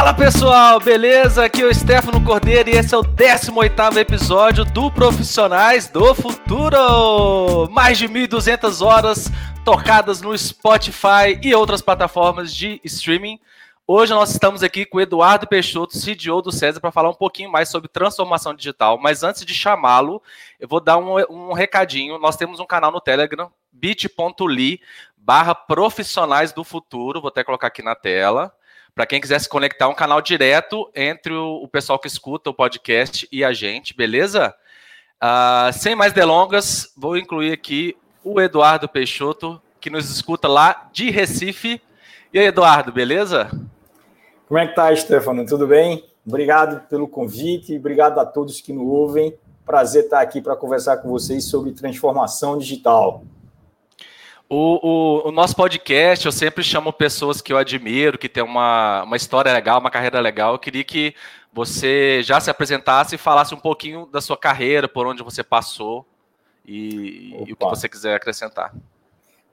Fala pessoal, beleza? Aqui é o Stefano Cordeiro e esse é o 18 episódio do Profissionais do Futuro. Mais de 1.200 horas tocadas no Spotify e outras plataformas de streaming. Hoje nós estamos aqui com o Eduardo Peixoto, CDO do César, para falar um pouquinho mais sobre transformação digital. Mas antes de chamá-lo, eu vou dar um, um recadinho. Nós temos um canal no Telegram, bit.ly barra profissionais do futuro. Vou até colocar aqui na tela para quem quiser se conectar, um canal direto entre o, o, pessoal que escuta o podcast e a gente, beleza? Uh, sem mais delongas, vou incluir aqui o Eduardo Peixoto, que nos escuta lá de Recife. E aí, Eduardo, beleza? Como é que tá, Stefano? Tudo bem? Obrigado pelo convite, obrigado a todos que nos ouvem. Prazer estar aqui para conversar com vocês sobre transformação digital. O, o, o, nosso podcast, eu sempre chamo pessoas que eu admiro, que tem uma, uma história legal, uma carreira legal. Eu queria que você já se apresentasse e falasse um pouquinho da sua carreira, por onde você passou e, e o que você quiser acrescentar.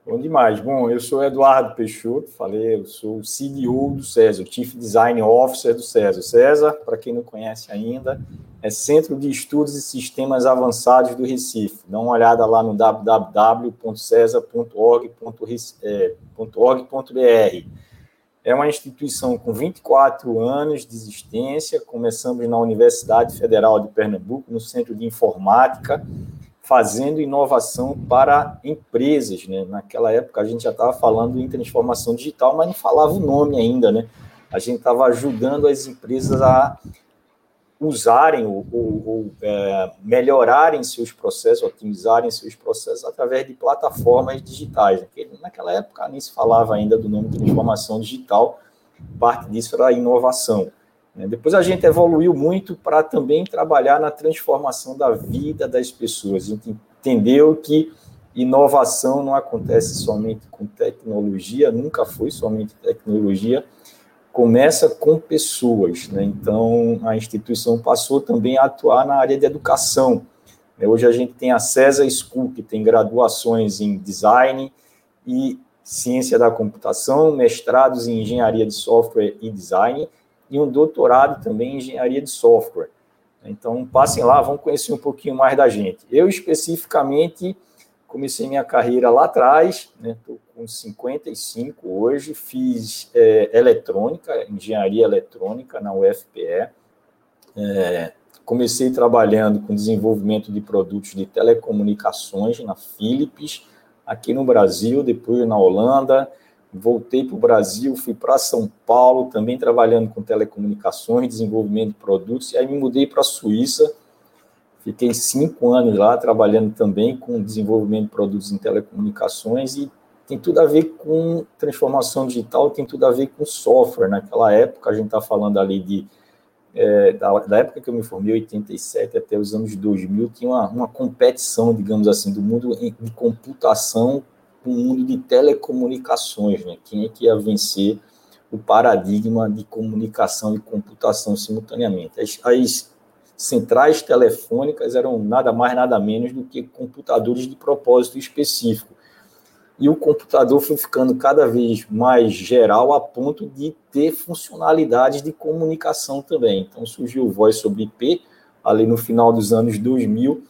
Bom demais. Bom, eu sou Eduardo Peixoto, falei, eu sou o CDO do César, Chief Design Officer do César. César, para quem não conhece ainda, é Centro de Estudos e Sistemas Avançados do Recife. Dá uma olhada lá no www.cesar.org.br. É uma instituição com 24 anos de existência. Começamos na Universidade Federal de Pernambuco, no Centro de Informática, fazendo inovação para empresas. Né? Naquela época, a gente já estava falando em transformação digital, mas não falava o nome ainda. Né? A gente estava ajudando as empresas a usarem ou, ou, é, melhorarem seus processos, otimizarem seus processos através de plataformas digitais. Naquela época nem se falava ainda do nome de transformação digital, parte disso era a inovação. Né? Depois a gente evoluiu muito para também trabalhar na transformação da vida das pessoas. A gente entendeu que inovação não acontece somente com tecnologia, nunca foi somente tecnologia, começa com pessoas, né? Então a instituição passou também a atuar na área de educação. Né? Hoje a gente tem a César School, que tem graduações em design e ciência da computação, mestrados em engenharia de software e design e um doutorado também em engenharia de software. Então passem lá, vão conhecer um pouquinho mais da gente. Eu especificamente comecei minha carreira lá atrás, estou né, com 55 hoje, fiz é, eletrônica, engenharia eletrônica na UFPE, é, comecei trabalhando com desenvolvimento de produtos de telecomunicações na Philips, aqui no Brasil, depois na Holanda, voltei para o Brasil, fui para São Paulo, também trabalhando com telecomunicações, desenvolvimento de produtos, e aí me mudei para a Suíça, Fiquei cinco anos lá trabalhando também com desenvolvimento de produtos em telecomunicações e tem tudo a ver com transformação digital, tem tudo a ver com software. Naquela época, a gente está falando ali de. É, da, da, época que eu me formei, 87 até os anos 2000, tinha uma, uma competição, digamos assim, do mundo de computação com o mundo de telecomunicações. Né? Quem é que ia vencer o paradigma de comunicação e computação simultaneamente? As, as centrais telefônicas eram nada mais, nada menos do que computadores de propósito específico. E o computador foi ficando cada vez mais geral a ponto de ter funcionalidades de comunicação também. Então surgiu o voz sobre IP ali no final dos anos 2000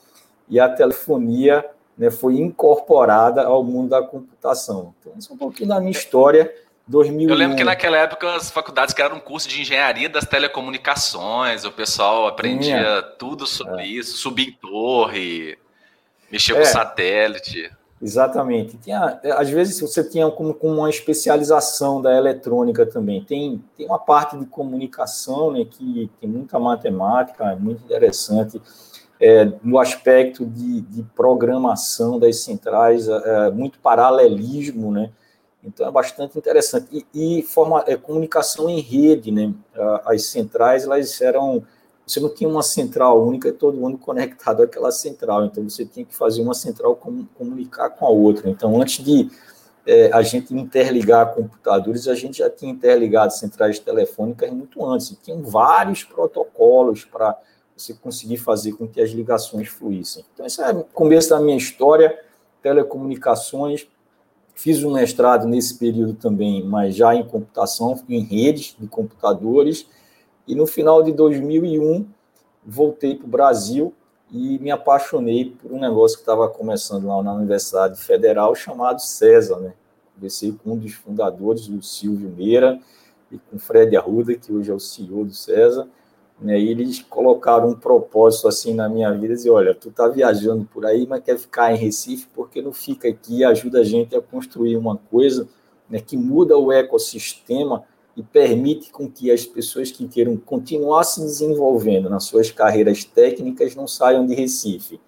e a telefonia né, foi incorporada ao mundo da computação. Então, isso é um pouquinho da minha história 2001. Eu lembro que naquela época as faculdades criaram um curso de engenharia das telecomunicações, o pessoal aprendia é. tudo sobre é. isso, subir em torre, mexer é. com satélite. Exatamente. Tinha, às vezes você tinha como, como, uma especialização da eletrônica também. Tem, tem uma parte de comunicação né, que tem muita matemática, é muito interessante. É, no aspecto de, de programação das centrais, é, muito paralelismo, né? Então é bastante interessante. E, e forma, é, comunicação em rede, né? As centrais, elas eram. Você não tinha uma central única e todo mundo conectado àquela central. Então você tinha que fazer uma central com, comunicar com a outra. Então, antes de é, a gente interligar computadores, a gente já tinha interligado centrais telefônicas muito antes. Tinham vários protocolos para você conseguir fazer com que as ligações fluíssem. Então, esse é o começo da minha história, telecomunicações Fiz um mestrado nesse período também, mas já em computação, em redes de computadores. E no final de 2001, voltei para o Brasil e me apaixonei por um negócio que estava começando lá na Universidade Federal, chamado César. Né? Conversei com um dos fundadores, o Silvio Meira, e com o Fred Arruda, que hoje é o CEO do César. Né, e eles colocaram um propósito assim na minha vida, dizer, olha, tu tá viajando por aí, mas quer ficar em Recife, porque não fica aqui e ajuda a gente a construir uma coisa né, que muda o ecossistema e permite com que as pessoas que queiram continuar se desenvolvendo nas suas carreiras técnicas não saiam de Recife.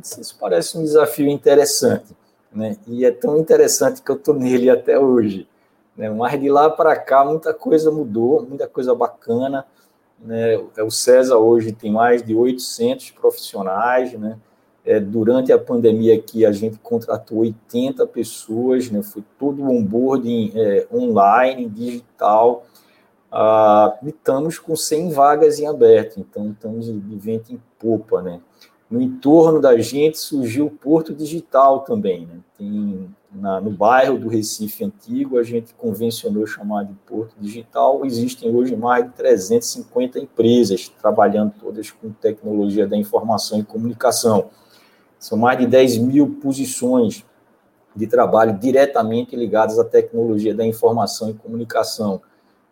Isso parece um desafio interessante, né? E é tão interessante que eu estou nele até hoje. Né? Mas de lá para cá, muita coisa mudou, muita coisa bacana. Né? É, o César hoje tem mais de 800 profissionais, né? É, durante a pandemia aqui, a gente contratou 80 pessoas, né? foi todo o onboarding é, online, digital, ah, e estamos com 100 vagas em aberto, então estamos de vento em popa, né? No entorno da gente surgiu o Porto Digital também, né? Tem na, no bairro do Recife Antigo, a gente convencionou chamar de Porto Digital. Existem hoje mais de 350 empresas trabalhando todas com tecnologia da informação e comunicação. São mais de 10 mil posições de trabalho diretamente ligadas à tecnologia da informação e comunicação.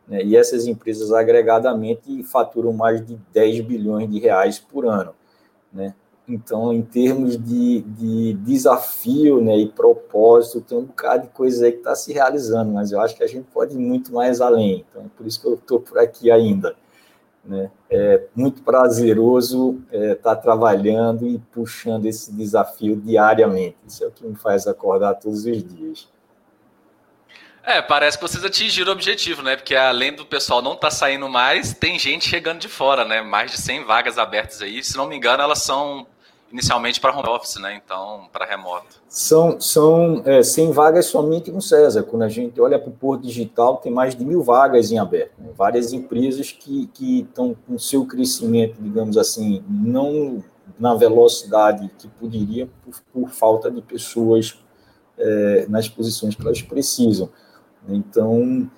Né? E essas empresas agregadamente faturam mais de 10 bilhões de reais por ano. Né? Então, em termos de, de desafio né, e propósito, tem um bocado de coisa aí que está se realizando, mas eu acho que a gente pode ir muito mais além. Então, é por isso que eu estou por aqui ainda. Né? É muito prazeroso estar é, tá trabalhando e puxando esse desafio diariamente. Isso é o que me faz acordar todos os dias. É, parece que vocês atingiram o objetivo, né? Porque além do pessoal não estar tá saindo mais, tem gente chegando de fora, né? Mais de 100 vagas abertas aí. Se não me engano, elas são inicialmente para home office, né? Então, para remoto. São, são é, 100 vagas somente no César. Quando a gente olha para o Porto Digital, tem mais de mil vagas em aberto. Né? Várias empresas que estão com seu crescimento, digamos assim, não na velocidade que poderia por, por falta de pessoas é, nas posições que elas precisam. Então,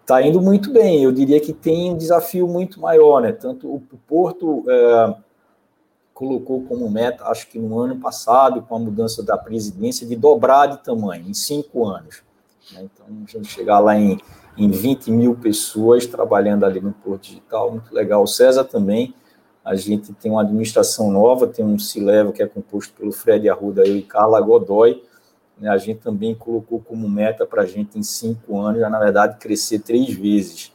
está indo muito bem. Eu diria que tem um desafio muito maior, né? Tanto o Porto é, colocou como meta, acho que no ano passado, com a mudança da presidência, de dobrar de tamanho em cinco anos. Né? Então, a gente chegar lá em, em 20 mil pessoas trabalhando ali no Porto Digital, muito legal. O César também. A gente tem uma administração nova, tem um Cileva que é composto pelo Fred Arruda e Carla Godoy né, a gente também colocou como meta para a gente em cinco anos, já, na verdade, crescer três vezes.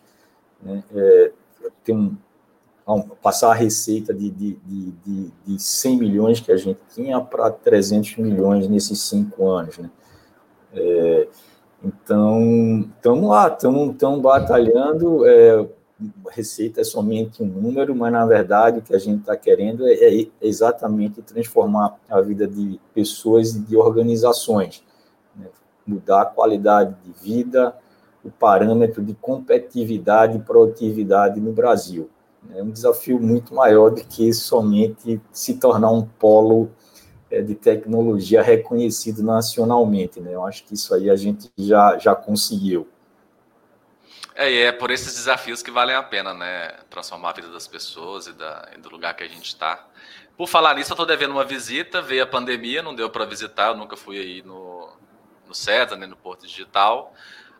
Né? É, ter um, passar a receita de, de, de, de 100 milhões que a gente tinha para 300 milhões nesses cinco anos. Né? É, então, estamos lá, estamos batalhando. É, receita é somente um número, mas na verdade o que a gente está querendo é, é, exatamente transformar a vida de pessoas e de organizações, né? mudar a qualidade de vida, o parâmetro de competitividade e produtividade no Brasil. É um desafio muito maior do que somente se tornar um polo é, de tecnologia reconhecido nacionalmente. Né? Eu acho que isso aí a gente já, já conseguiu. É, e é por esses desafios que valem a pena, né? Transformar a vida das pessoas e, da, e do lugar que a gente está. Por falar nisso, eu estou devendo uma visita, veio a pandemia, não deu para visitar, eu nunca fui aí no, no César, nem no Porto Digital.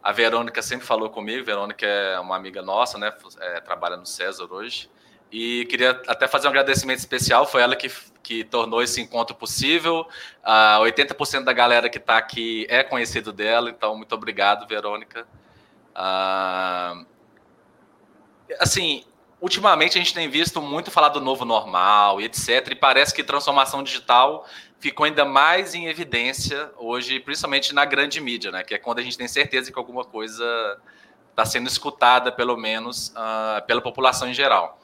A Verônica sempre falou comigo, Verônica é uma amiga nossa, né? É, trabalha no César hoje. E queria até fazer um agradecimento especial, foi ela que, que tornou esse encontro possível. Uh, 80% da galera que está aqui é conhecido dela, então muito obrigado, Verônica. Uh, assim, ultimamente a gente tem visto muito falar do novo normal e etc. E parece que transformação digital ficou ainda mais em evidência hoje, principalmente na grande mídia, né? Que é quando a gente tem certeza que alguma coisa está sendo escutada, pelo menos, uh, pela população em geral.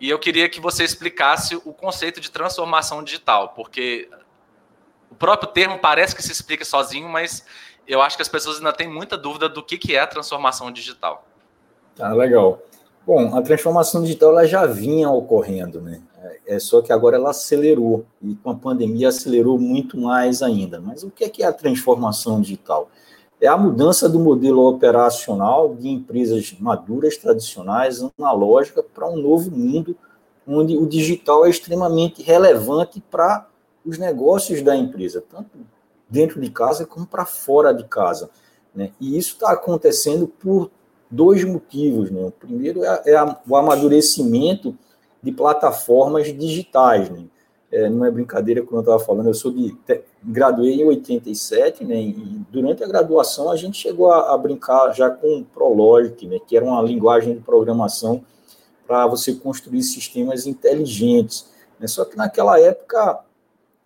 E eu queria que você explicasse o conceito de transformação digital, porque o próprio termo parece que se explica sozinho, mas eu acho que as pessoas ainda têm muita dúvida do que, que é a transformação digital. Ah, legal. Bom, a transformação digital ela já vinha ocorrendo, né? É só que agora ela acelerou e com a pandemia acelerou muito mais ainda. Mas o que é, que é a transformação digital? É a mudança do modelo operacional de empresas maduras, tradicionais, analógicas, para um novo mundo onde o digital é extremamente relevante para os negócios da empresa, tanto dentro de casa como para fora de casa. Né? E isso está acontecendo por dois motivos. Né? O primeiro é, é a, o amadurecimento de plataformas digitais. Né? É, não é brincadeira quando eu estava falando, eu sou de. graduei em 87, né? E durante a graduação a gente chegou a, a brincar já com Prologic, né? Que era uma linguagem de programação para você construir sistemas inteligentes. Né? Só que naquela época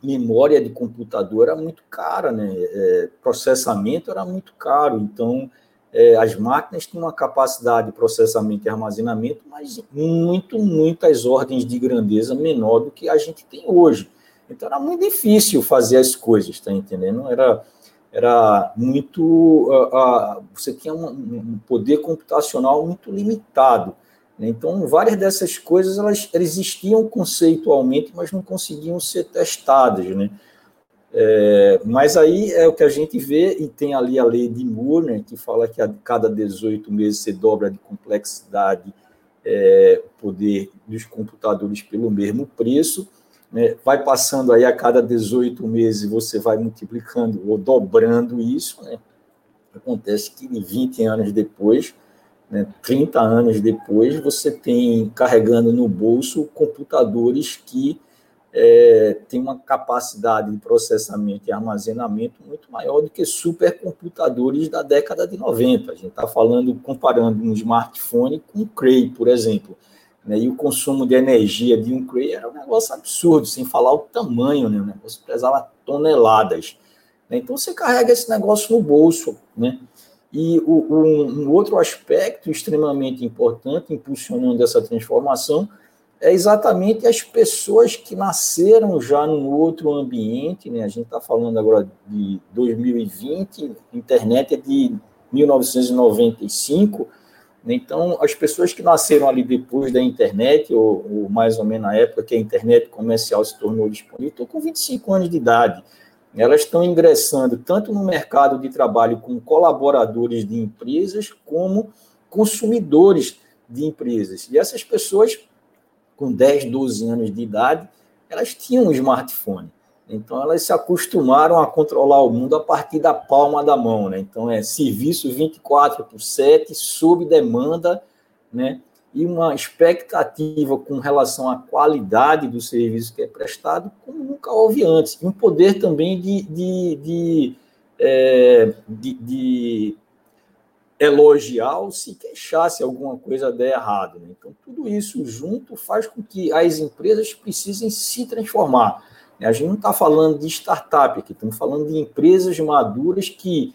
memória de computador era muito cara, né? É, processamento era muito caro, então é, as máquinas tinham uma capacidade de processamento e armazenamento, mas muito, muitas ordens de grandeza menor do que a gente tem hoje. Então era muito difícil fazer as coisas, tá entendendo? Era, era muito. Uh, uh, você tinha um, um, poder computacional muito limitado. Né? Então, várias dessas coisas elas, elas existiam conceitualmente, mas não conseguiam ser testadas. Né? É, mas aí é o que a gente vê, e tem ali a lei de Moore, que fala que a cada 18 meses você dobra de complexidade é, o poder dos computadores pelo mesmo preço. Né, vai passando aí a cada 18 meses, você vai multiplicando ou dobrando isso. Né, acontece que 20 anos depois, né, 30 anos depois, você tem carregando no bolso computadores que é, tem uma capacidade de processamento e armazenamento muito maior do que supercomputadores da década de 90. A gente está falando, comparando um smartphone com um Cray, por exemplo. Né? E o consumo de energia de um Cray era um negócio absurdo, sem falar o tamanho, né? o negócio pesava toneladas. Né? Então você carrega esse negócio no bolso. Né? E o, um, um outro aspecto extremamente importante, impulsionando essa transformação, é exatamente as pessoas que nasceram já num outro ambiente, né? A gente está falando agora de 2020, internet é de 1995, né? então as pessoas que nasceram ali depois da internet, ou, ou, mais ou menos na época que a internet comercial se tornou disponível, estão com 25 anos de idade. Elas estão ingressando tanto no mercado de trabalho como colaboradores de empresas, como consumidores de empresas. E essas pessoas com 10, 12 anos de idade, elas tinham um smartphone. Então, elas se acostumaram a controlar o mundo a partir da palma da mão. Né? Então, é serviço 24 por 7, sob demanda, né? e uma expectativa com relação à qualidade do serviço que é prestado, como nunca houve antes. E um poder também de, de, de, é, de, de elogiar ou se queixar se alguma coisa der errado. Né? Então, tudo isso junto faz com que as empresas precisem se transformar. A gente não está falando de startup aqui, estamos falando de empresas maduras que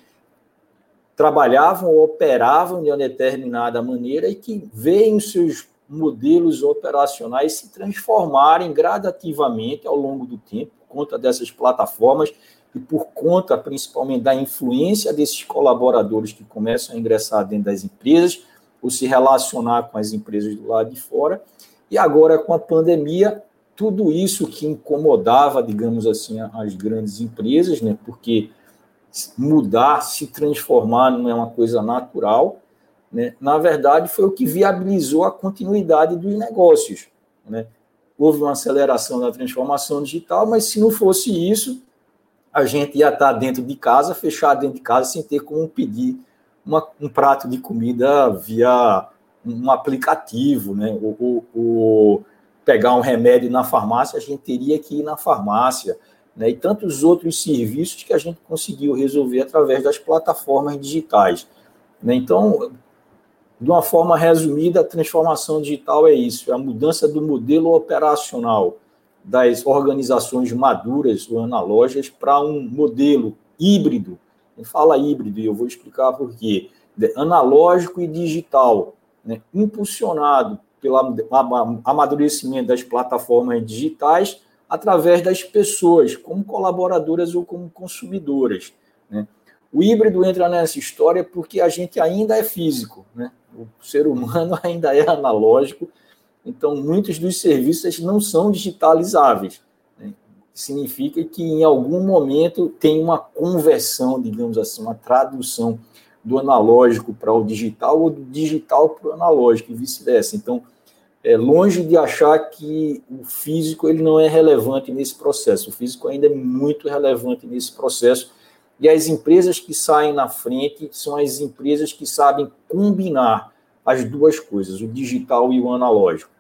trabalhavam ou operavam de uma determinada maneira e que veem os seus modelos operacionais se transformarem gradativamente ao longo do tempo, por conta dessas plataformas e por conta principalmente da influência desses colaboradores que começam a ingressar dentro das empresas ou se relacionar com as empresas do lado de fora. E agora, com a pandemia, tudo isso que incomodava, digamos assim, as grandes empresas, né, porque mudar, se transformar não é uma coisa natural, né, na verdade, foi o que viabilizou a continuidade dos negócios. Né? Houve uma aceleração da transformação digital, mas se não fosse isso, a gente ia estar dentro de casa, fechado dentro de casa, sem ter como pedir uma, um prato de comida via um aplicativo, né? Ou, ou, pegar um remédio na farmácia, a gente teria que ir na farmácia, né? E tantos outros serviços que a gente conseguiu resolver através das plataformas digitais. Né? Então, de uma forma resumida, a transformação digital é isso: é a mudança do modelo operacional das organizações maduras ou analógicas para um modelo híbrido. Ele fala híbrido e eu vou explicar por quê. Analógico e digital, né? impulsionado pelo amadurecimento das plataformas digitais através das pessoas, como colaboradoras ou como consumidoras. Né? O híbrido entra nessa história porque a gente ainda é físico, né? O ser humano ainda é analógico, então muitos dos serviços não são digitalizáveis. Né? Significa que em algum momento tem uma conversão, digamos assim, uma tradução do analógico para o digital ou do digital para o analógico e vice-versa. Então, é longe de achar que o físico ele não é relevante nesse processo. O físico ainda é muito relevante nesse processo. E as empresas que saem na frente são as empresas que sabem combinar as duas coisas, o digital e o analógico?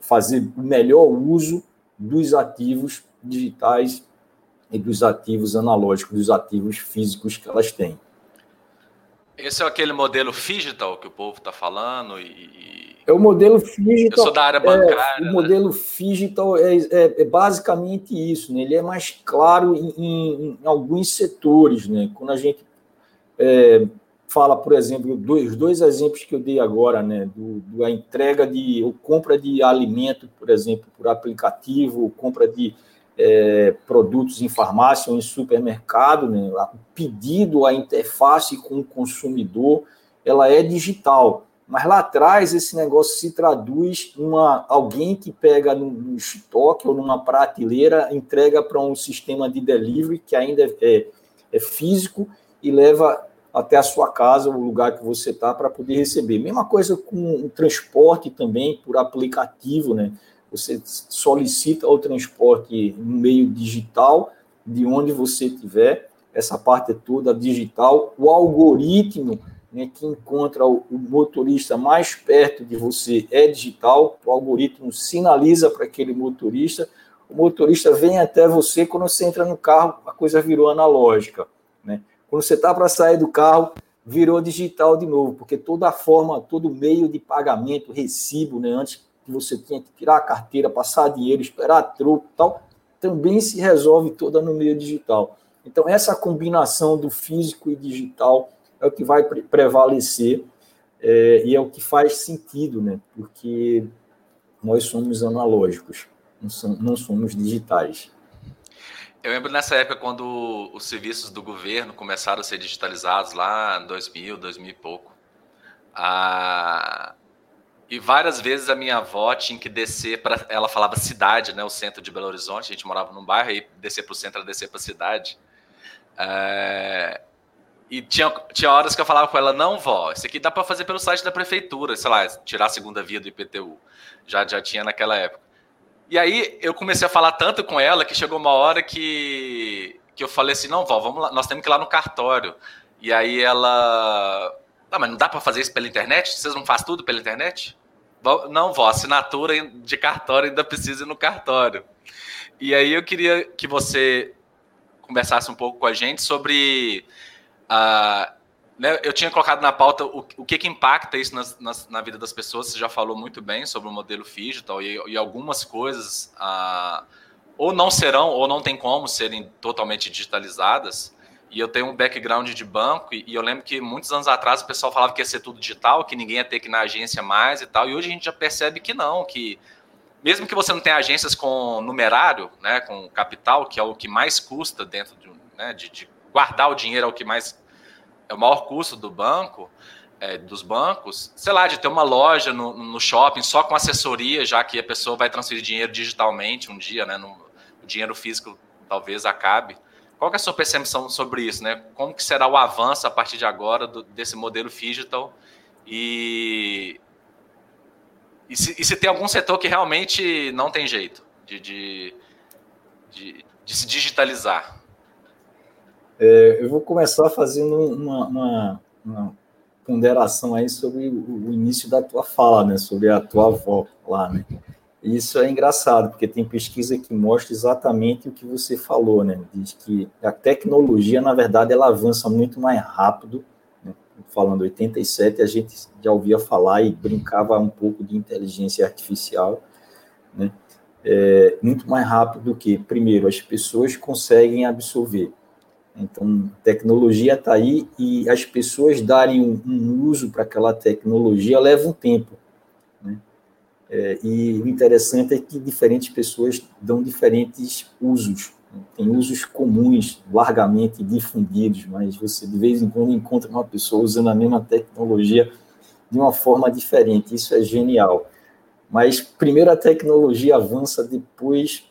Fazer o melhor uso dos ativos digitais e dos ativos analógicos, dos ativos físicos que elas têm. Esse é aquele modelo digital que o povo está falando e... É o modelo digital. Eu sou da área bancária. É, o né? modelo digital é, é, é, basicamente isso, né? Ele é mais claro em, em, em alguns setores, né? Quando a gente é, fala, por exemplo, dois, dois exemplos que eu dei agora, né? Do, do, a entrega de, ou compra de alimento, por exemplo, por aplicativo, ou compra de é, produtos em farmácia ou em supermercado, né? o pedido, a interface com o consumidor, ela é digital. Mas lá atrás esse negócio se traduz em uma, alguém que pega no, no estoque ou numa prateleira, entrega para um sistema de delivery que ainda é, é físico e leva até a sua casa, o lugar que você está, para poder receber. Mesma coisa com o transporte também por aplicativo, né? Você solicita o transporte no meio digital, de onde você estiver, essa parte é toda digital. O algoritmo né, que encontra o motorista mais perto de você é digital, o algoritmo sinaliza para aquele motorista, o motorista vem até você, quando você entra no carro, a coisa virou analógica. Né? Quando você está para sair do carro, virou digital de novo, porque toda a forma, todo meio de pagamento, recibo, né, antes que você tinha que tirar a carteira, passar dinheiro, esperar troco tal, também se resolve toda no meio digital. Então, essa combinação do físico e digital é o que vai prevalecer é, e é o que faz sentido, né? Porque nós somos analógicos, não somos digitais. Eu lembro nessa época quando os serviços do governo começaram a ser digitalizados lá em 2000, 2000 e pouco. A, e várias vezes a minha avó tinha que descer para. Ela falava cidade, né? O centro de Belo Horizonte. A gente morava num bairro e descer para o centro descer para a cidade. É... E tinha, tinha horas que eu falava com ela: não, vó, isso aqui dá para fazer pelo site da prefeitura, sei lá, tirar a segunda via do IPTU. Já, já tinha naquela época. E aí eu comecei a falar tanto com ela que chegou uma hora que, que eu falei assim: não, vó, vamos lá, nós temos que ir lá no cartório. E aí ela. Ah, mas não dá para fazer isso pela internet? Vocês não fazem tudo pela internet? Não, vó, assinatura de cartório ainda precisa ir no cartório. E aí eu queria que você conversasse um pouco com a gente sobre. Uh, né, eu tinha colocado na pauta o, o que, que impacta isso nas, na vida das pessoas. Você já falou muito bem sobre o modelo digital e, e algumas coisas uh, ou não serão ou não tem como serem totalmente digitalizadas. E eu tenho um background de banco, e, eu lembro que muitos anos atrás o pessoal falava que ia ser tudo digital, que ninguém ia ter que ir na agência mais e tal. E hoje a gente já percebe que não, que mesmo que você não tenha agências com numerário, né, com capital, que é o que mais custa dentro de, né, de, de guardar o dinheiro é o que mais é o maior custo do banco, é, dos bancos, sei lá, de ter uma loja no, no, shopping só com assessoria, já que a pessoa vai transferir dinheiro digitalmente um dia, né? No, o dinheiro físico talvez acabe. Qual é a sua percepção sobre isso, né? Como que será o avanço a partir de agora do, desse modelo digital e, e se, e, se, tem algum setor que realmente não tem jeito de, de, de, de se digitalizar? É, eu vou começar fazendo uma, uma, uma, ponderação aí sobre o, o início da tua fala, né? Sobre a tua avó lá, né? Isso é engraçado, porque tem pesquisa que mostra exatamente o que você falou, né? Diz que a tecnologia, na verdade, ela avança muito mais rápido. Né? Falando 87, a gente já ouvia falar e brincava um pouco de inteligência artificial, né? É, muito mais rápido do que, primeiro, as pessoas conseguem absorver. Então, tecnologia está aí e as pessoas darem um, um uso para aquela tecnologia leva um tempo. É, e o interessante é que diferentes pessoas dão diferentes usos. Né? Tem usos comuns, largamente difundidos, mas você de vez em quando encontra uma pessoa usando a mesma tecnologia de uma forma diferente. Isso é genial. Mas primeiro a tecnologia avança, depois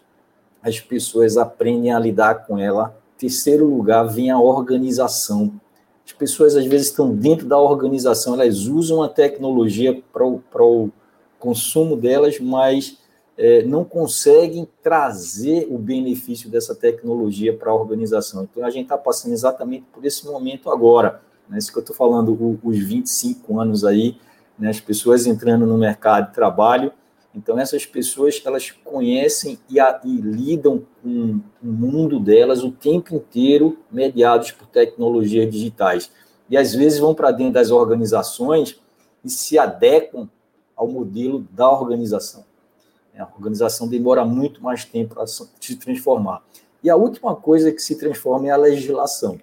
as pessoas aprendem a lidar com ela. Terceiro lugar vem a organização. As pessoas às vezes estão dentro da organização, elas usam a tecnologia para o, consumo delas, mas é, não conseguem trazer o benefício dessa tecnologia para a organização. Então a gente está passando exatamente por esse momento agora. Né? Isso que eu estou falando, o, os 25 anos aí, né? as pessoas entrando no mercado de trabalho então, essas pessoas, elas conhecem e, a, e lidam com o mundo delas o tempo inteiro, mediados por tecnologias digitais. E, às vezes, vão para dentro das organizações e se adequam ao modelo da organização. A organização demora muito mais tempo para se transformar. E a última coisa que se transforma é a legislação.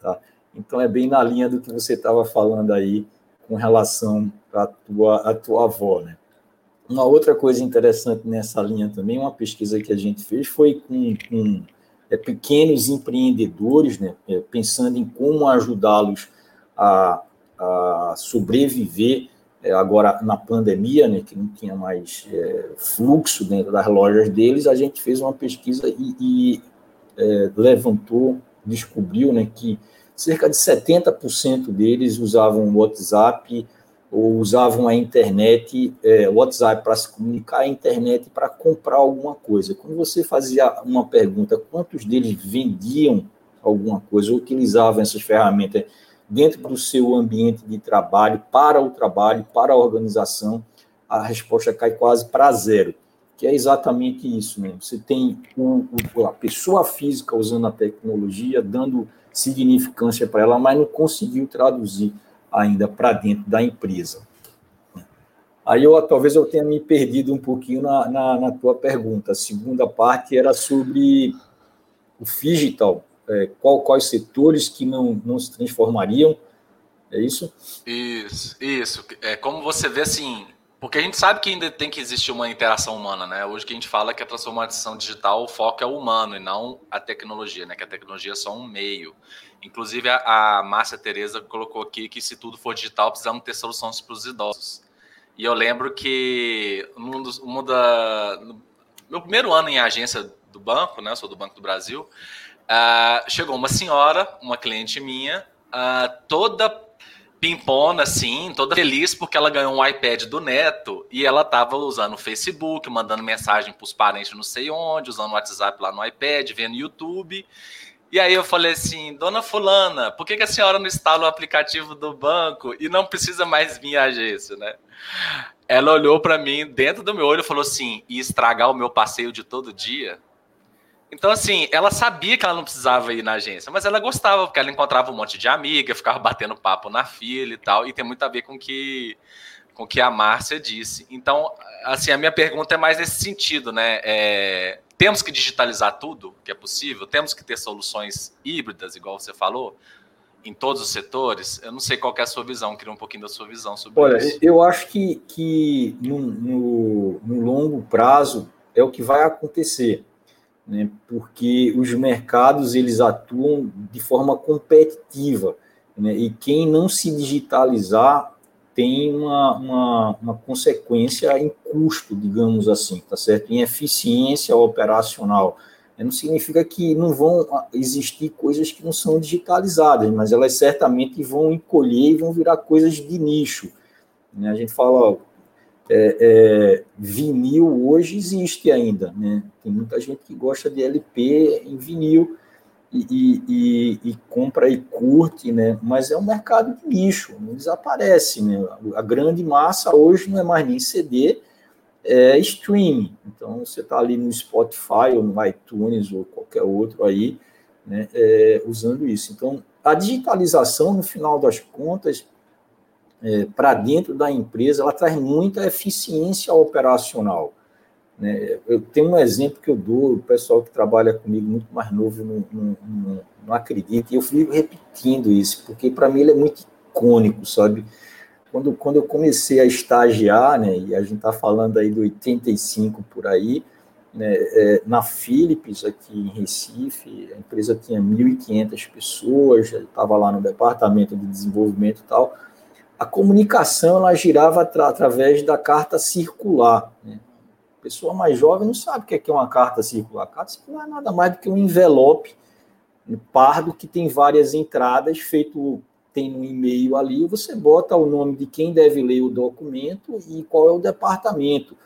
Tá? Então, é bem na linha do que você estava falando aí com relação à tua, à tua avó, né? Uma outra coisa interessante nessa linha também, uma pesquisa que a gente fez foi com, com é, pequenos empreendedores, né, é, pensando em como ajudá-los a, a, sobreviver é, agora na pandemia, né, que não tinha mais é, fluxo dentro das lojas deles, a gente fez uma pesquisa e, e é, levantou, descobriu né, que cerca de 70% deles usavam o WhatsApp ou usavam a internet, é, o WhatsApp para se comunicar, a internet para comprar alguma coisa. Quando você fazia uma pergunta, quantos deles vendiam alguma coisa, ou utilizavam essas ferramentas dentro do seu ambiente de trabalho, para o trabalho, para a organização, a resposta cai quase para zero, que é exatamente isso. Né? Você tem o, o, a pessoa física usando a tecnologia, dando significância para ela, mas não conseguiu traduzir ainda para dentro da empresa. Aí eu talvez eu tenha me perdido um pouquinho na, na, na tua pergunta. A segunda parte era sobre o digital, é, qual, quais setores que não, não se transformariam, é isso? Isso, isso. É, como você vê assim, porque a gente sabe que ainda tem que existir uma interação humana, né? Hoje que a gente fala que a transformação digital, o foco é o humano e não a tecnologia, né? Que a tecnologia é só um meio. Inclusive, a, a Márcia Tereza colocou aqui que se tudo for digital, precisamos ter soluções para os idosos. E eu lembro que dos, uma da, no meu primeiro ano em agência do banco, né? Eu sou do Banco do Brasil. Uh, chegou uma senhora, uma cliente minha, uh, toda pimpona, assim, toda feliz porque ela ganhou um iPad do neto e ela tava usando o Facebook, mandando mensagem para os parentes não sei onde, usando o WhatsApp lá no iPad, vendo YouTube. E aí eu falei assim, dona fulana, por que, que a senhora não instala o aplicativo do banco e não precisa mais vir à agência, né? Ela olhou para mim dentro do meu olho e falou assim, e estragar o meu passeio de todo dia? Então, assim, ela sabia que ela não precisava ir na agência, mas ela gostava, porque ela encontrava um monte de amiga, ficava batendo papo na fila e tal, e tem muito a ver com que, o que a Márcia disse. Então, assim, a minha pergunta é mais nesse sentido, né? É, temos que digitalizar tudo que é possível? Temos que ter soluções híbridas, igual você falou, em todos os setores? Eu não sei qual é a sua visão, queria um pouquinho da sua visão sobre Olha, isso. eu acho que, que no, no, no longo prazo é o que vai acontecer né, porque os mercados eles atuam de forma competitiva, né, e quem não se digitalizar tem uma, uma, uma, consequência em custo, digamos assim, tá certo? Em eficiência operacional. Não significa que não vão existir coisas que não são digitalizadas, mas elas certamente vão encolher e vão virar coisas de nicho. Né? A gente fala, é, é, vinil hoje existe ainda, né? Tem muita gente que gosta de LP em vinil e, e, e, e, compra e curte, né? Mas é um mercado de nicho, não desaparece, né? A grande massa hoje não é mais nem CD, é streaming. Então você está ali no Spotify ou no iTunes ou qualquer outro aí, né? É, usando isso. Então a digitalização, no final das contas, é, para dentro da empresa, ela traz muita eficiência operacional. Né? Eu tenho um exemplo que eu dou, o pessoal que trabalha comigo, muito mais novo, não, não, não, não acredita, e eu fico repetindo isso, porque para mim ele é muito icônico, sabe? Quando, quando eu comecei a estagiar, né, e a gente está falando aí do 85 por aí, né, é, na Philips, aqui em Recife, a empresa tinha 1.500 pessoas, estava lá no departamento de desenvolvimento e tal, a comunicação ela girava atra através da carta circular. Né? A pessoa mais jovem não sabe o que é, é uma carta circular. A carta circular é nada mais do que um envelope pardo que tem várias entradas, feito tem no e-mail ali, você bota o nome de quem deve ler o documento e qual é o departamento.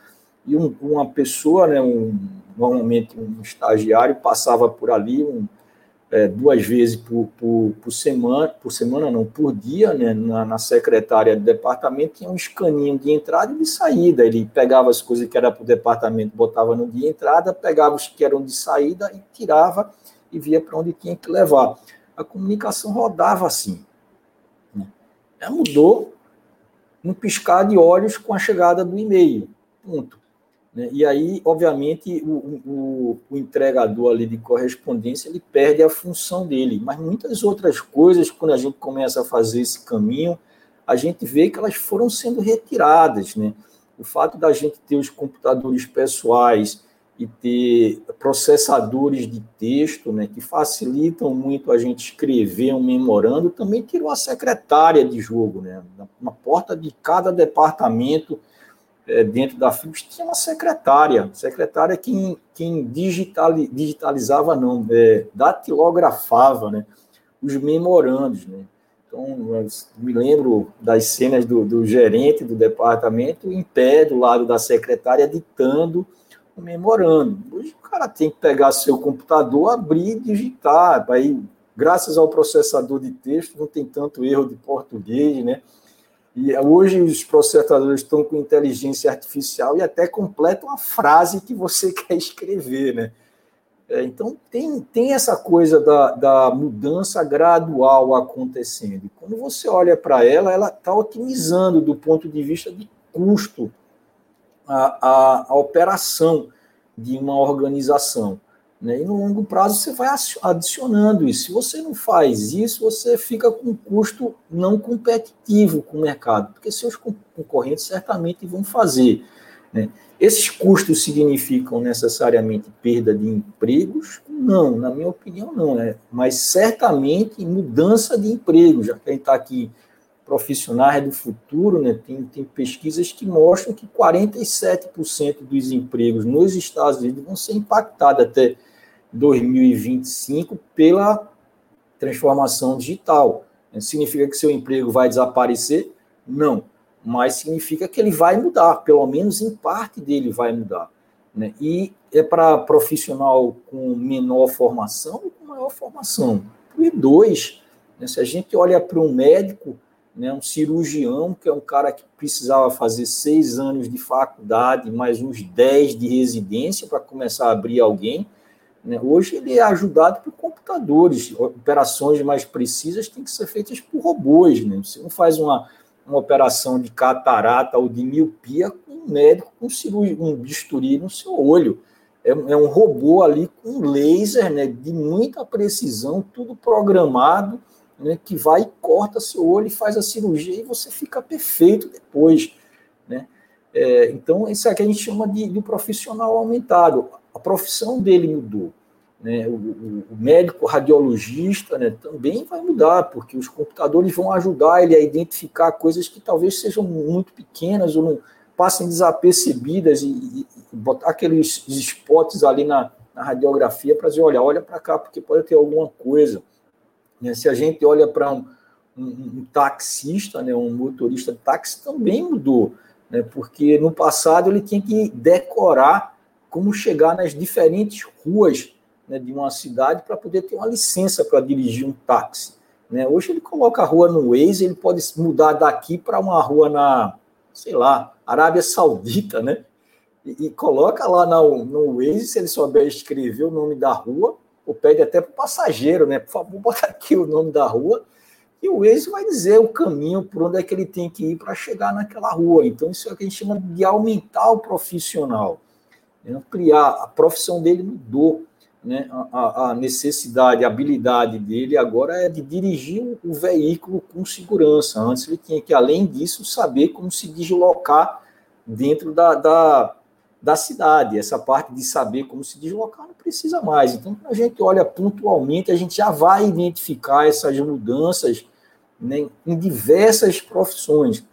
E um, uma pessoa, né, um, normalmente um estagiário, passava por ali um, é, duas vezes por, por, por, semana, por semana não, por dia, né, na, na, secretária do departamento, tinha um escaninho de entrada e de saída. Ele pegava as coisas que era para o departamento, botava no de entrada, pegava os que eram de saída e tirava e via para onde tinha que levar. A comunicação rodava assim. Ela mudou no piscar de olhos com a chegada do e-mail. Ponto. Né? E aí, obviamente, o, o, o, entregador ali de correspondência ele perde a função dele. Mas muitas outras coisas, quando a gente começa a fazer esse caminho, a gente vê que elas foram sendo retiradas. Né? O fato da gente ter os computadores pessoais e ter processadores de texto, né, que facilitam muito a gente escrever um memorando, também tirou a secretária de jogo, né, na porta de cada departamento é, dentro da FIPS tinha uma secretária, secretária quem, quem digitali, digitalizava não, é, datilografava, né, os memorandos, né, então, me lembro das cenas do, do gerente do departamento em pé do lado da secretária ditando comemorando. Hoje o cara tem que pegar seu computador, abrir e digitar. Aí, graças ao processador de texto, não tem tanto erro de português, né? E hoje os processadores estão com inteligência artificial e até completam a frase que você quer escrever, né? É, então, tem, tem essa coisa da, da mudança gradual acontecendo. Quando você olha para ela, ela está otimizando do ponto de vista de custo a, a, a operação de uma organização. Né? E no longo prazo você vai adicionando isso. Se você não faz isso, você fica com um custo não competitivo com o mercado, porque seus concorrentes certamente vão fazer. Né? Esses custos significam necessariamente perda de empregos? Não, na minha opinião, não. Né? Mas certamente mudança de emprego, já que a gente está aqui profissionais do futuro, né, tem, tem pesquisas que mostram que 47% dos empregos nos Estados Unidos vão ser impactados até 2025 pela transformação digital. Significa que seu emprego vai desaparecer? Não, mas significa que ele vai mudar, pelo menos em parte dele vai mudar. Né? E é para profissional com menor formação ou com maior formação? E dois, né? se a gente olha para um médico, né, um cirurgião, que é um cara que precisava fazer seis anos de faculdade, mais uns dez de residência para começar a abrir alguém. Né? Hoje ele é ajudado por computadores. Operações mais precisas têm que ser feitas por robôs. Né? Você não faz uma, uma operação de catarata ou de miopia com um médico com um bisturi no seu olho. É, é um robô ali com laser né, de muita precisão, tudo programado né, que vai e corta seu olho e faz a cirurgia e você fica perfeito depois. Né? É, então, isso que a gente chama de, de profissional aumentado. A profissão dele mudou. Né? O, o, médico radiologista né, também vai mudar, porque os computadores vão ajudar ele a identificar coisas que talvez sejam muito pequenas ou não passem desapercebidas e, e, e botar aqueles spots ali na, na radiografia para dizer, olha, olha para cá, porque pode ter alguma coisa. Né? Se a gente olha para um, um, um, taxista, né, um motorista de táxi, também mudou, né, porque no passado ele tinha que decorar como chegar nas diferentes ruas né, de uma cidade para poder ter uma licença para dirigir um táxi. Né? Hoje ele coloca a rua no Waze, ele pode mudar daqui para uma rua na, sei lá, Arábia Saudita, né? E, e coloca lá no, no Waze, se ele souber escrever o nome da rua, ou pede até para o passageiro, né? Por favor, bota aqui o nome da rua, e o Waze vai dizer o caminho por onde é que ele tem que ir para chegar naquela rua. Então, isso é o que a gente chama de aumentar o profissional. Né? Ampliar, a profissão dele mudou. Né? A, a, necessidade, a habilidade dele agora é de dirigir o veículo com segurança. Antes ele tinha que, além disso, saber como se deslocar dentro da, da da cidade. Essa parte de saber como se deslocar não precisa mais. Então, quando a gente olha pontualmente, a gente já vai identificar essas mudanças né, em diversas profissões.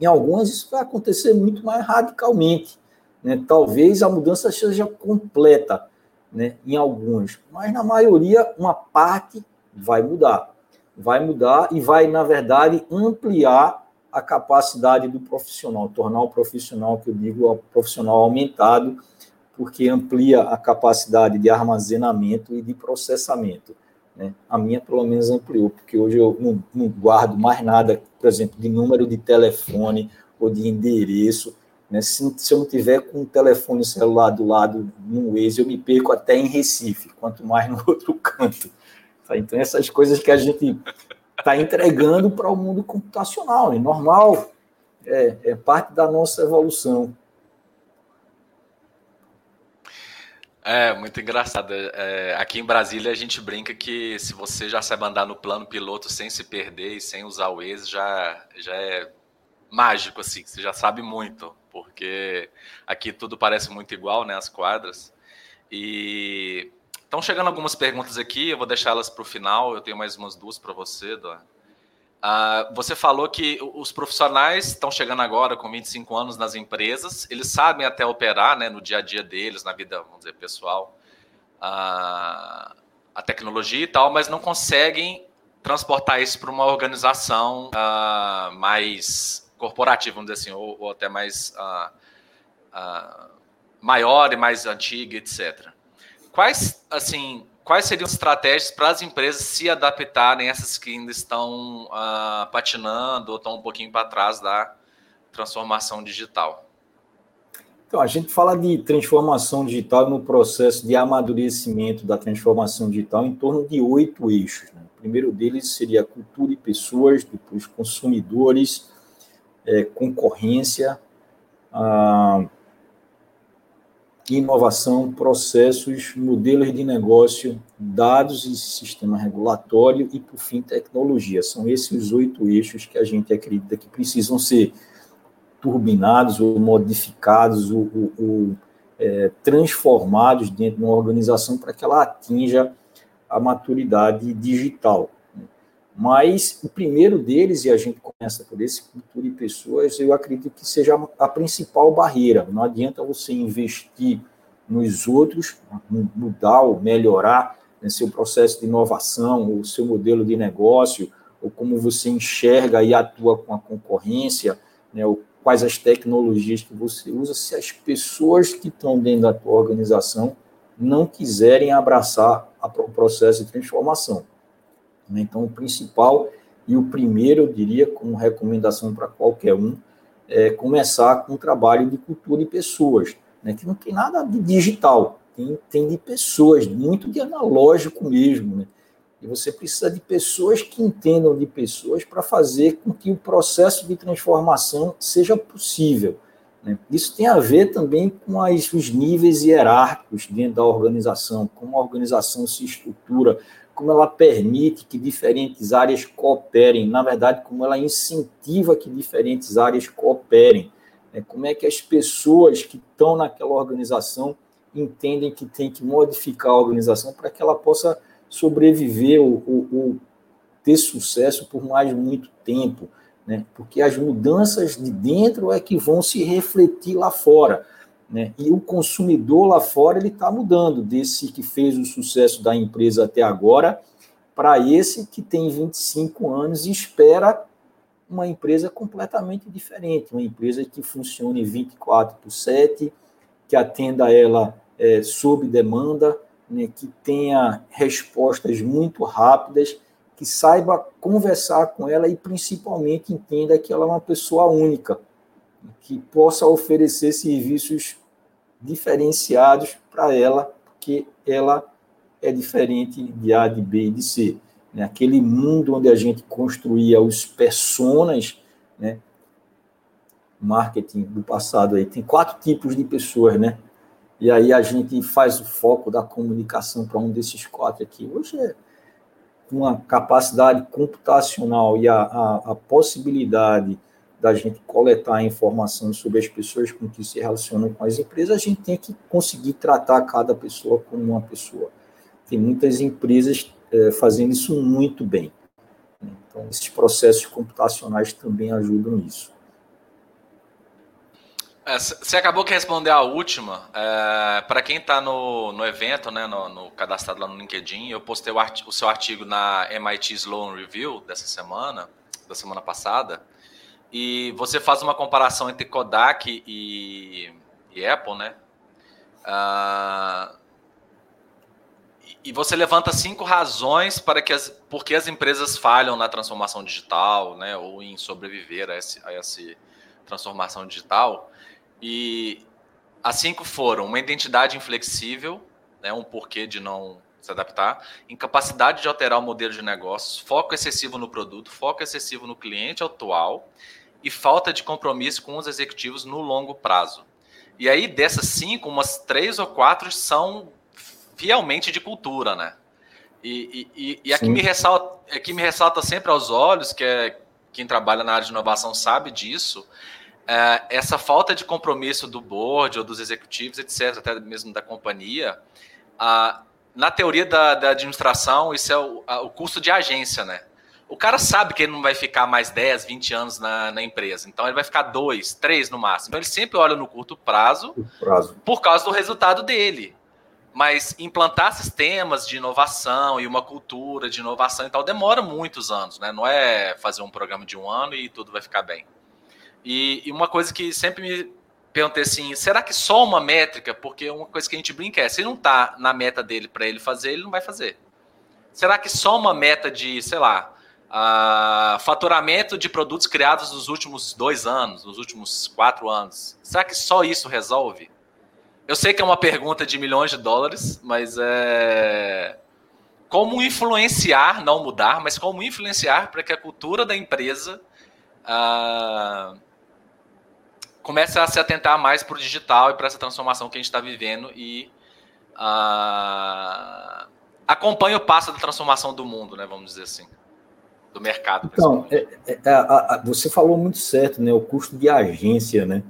Em algumas, isso vai acontecer muito mais radicalmente. Né? Talvez a mudança seja completa né, em algumas, mas na maioria, uma parte vai mudar. Vai mudar e vai, na verdade, ampliar a capacidade do profissional, tornar o profissional, que eu digo, o profissional aumentado, porque amplia a capacidade de armazenamento e de processamento. Né? A minha, pelo menos, ampliou, porque hoje eu não, não, guardo mais nada, por exemplo, de número de telefone ou de endereço. Né? Se, se eu não tiver com o telefone celular do lado no Waze, eu me perco até em Recife, quanto mais no outro canto. Tá? Então, essas coisas que a gente está entregando para o mundo computacional, é normal, é, é parte da nossa evolução. É, muito engraçado. É, aqui em Brasília a gente brinca que se você já sabe andar no plano piloto sem se perder e sem usar o Waze, já, já é mágico, assim, você já sabe muito, porque aqui tudo parece muito igual, né, as quadras. E estão chegando algumas perguntas aqui, eu vou deixá-las para o final, eu tenho mais umas duas para você, Dó. Uh, você falou que os profissionais estão chegando agora com 25 anos nas empresas, eles sabem até operar né, no dia a dia deles, na vida, vamos dizer, pessoal, uh, a tecnologia e tal, mas não conseguem transportar isso para uma organização uh, mais corporativa, vamos dizer assim, ou, ou até mais maior e mais antiga, etc. Quais, assim, quais seriam as estratégias para as empresas se adaptarem a essas que ainda estão uh, patinando ou estão um pouquinho para trás da transformação digital? Então, a gente fala de transformação digital no processo de amadurecimento da transformação digital em torno de oito eixos. Né? O primeiro deles seria cultura e pessoas, depois consumidores, é, concorrência, inovação, processos, modelos de negócio, dados e sistema regulatório e, por fim, tecnologia. São esses oito eixos que a gente acredita que precisam ser turbinados ou modificados ou, ou, ou é, transformados dentro de uma organização para que ela atinja a maturidade digital. Mas o primeiro deles, e a gente começa por esse, cultura e pessoas, eu acredito que seja a principal barreira. Não adianta você investir nos outros, mudar ou melhorar né, seu processo de inovação, o seu modelo de negócio, ou como você enxerga e atua com a concorrência, né, ou quais as tecnologias que você usa, se as pessoas que estão dentro da tua organização não quiserem abraçar o processo de transformação. Né? Então, o principal e o primeiro, eu diria, como recomendação para qualquer um, é começar com o trabalho de cultura e pessoas, né? que não tem nada de digital, tem, tem de pessoas, muito de analógico mesmo. Né? E você precisa de pessoas que entendam de pessoas para fazer com que o processo de transformação seja possível. Né? Isso tem a ver também com as, os níveis hierárquicos dentro da organização, como a organização se estrutura, como ela permite que diferentes áreas cooperem, na verdade, como ela incentiva que diferentes áreas cooperem, né? como é que as pessoas que estão naquela organização entendem que tem que modificar a organização para que ela possa sobreviver ou, ou, ou, ter sucesso por mais muito tempo, né? porque as mudanças de dentro é que vão se refletir lá fora. Né? E o consumidor lá fora ele está mudando desse que fez o sucesso da empresa até agora para esse que tem 25 anos e espera uma empresa completamente diferente, uma empresa que funcione 24 por 7, que atenda ela é, sob demanda, né, que tenha respostas muito rápidas, que saiba conversar com ela e principalmente entenda que ela é uma pessoa única, que possa oferecer serviços diferenciados para ela, porque ela é diferente de A, de B e de C. Né? Aquele mundo onde a gente construía os personas, né? marketing do passado aí, tem quatro tipos de pessoas, né? E aí a gente faz o foco da comunicação para um desses quatro aqui. Hoje é uma capacidade computacional e a, a, a possibilidade da gente coletar informação sobre as pessoas com que se relacionam com as empresas, a gente tem que conseguir tratar cada pessoa como uma pessoa. Tem muitas empresas é, fazendo isso muito bem. Então, esses processos computacionais também ajudam nisso. Você é, acabou de responder a última. É, Para quem está no, no evento, né, no, no, cadastrado lá no LinkedIn, eu postei o, artigo, o, seu artigo na MIT Sloan Review dessa semana, da semana passada, e você faz uma comparação entre Kodak e, e Apple, né? Uh, e você levanta cinco razões para que as, porque as empresas falham na transformação digital, né, ou em sobreviver a, esse, a essa transformação digital. E as cinco foram uma identidade inflexível, né, um porquê de não se adaptar, incapacidade de alterar o modelo de negócios, foco excessivo no produto, foco excessivo no cliente atual e falta de compromisso com os executivos no longo prazo. E aí, dessas cinco, umas três ou quatro são fielmente de cultura, né? E, e, e a, que me ressalta, a que me ressalta sempre aos olhos, que é quem trabalha na área de inovação sabe disso, é essa falta de compromisso do board ou dos executivos, etc., até mesmo da companhia. A, na teoria da, da administração, isso é o, a, o custo de agência, né? O cara sabe que ele não vai ficar mais 10, 20 anos na, na, empresa. Então ele vai ficar dois, três no máximo. Então ele sempre olha no curto prazo, prazo, por causa do resultado dele. Mas implantar sistemas de inovação e uma cultura de inovação e tal demora muitos anos, né? Não é fazer um programa de um ano e tudo vai ficar bem. E, e uma coisa que sempre me perguntei assim, será que só uma métrica? Porque uma coisa que a gente brinca é, se não está na meta dele para ele fazer, ele não vai fazer. Será que só uma meta de, sei lá, uh, faturamento de produtos criados nos últimos dois anos, nos últimos quatro anos, será que só isso resolve? Eu sei que é uma pergunta de milhões de dólares, mas é. Como influenciar, não mudar, mas como influenciar para que a cultura da empresa uh, comece a se atentar mais para o digital e para essa transformação que a gente está vivendo e uh, acompanhe o passo da transformação do mundo, né? Vamos dizer assim do mercado. Então, é, é, é, a, a, você falou muito certo, né? O custo de agência, né?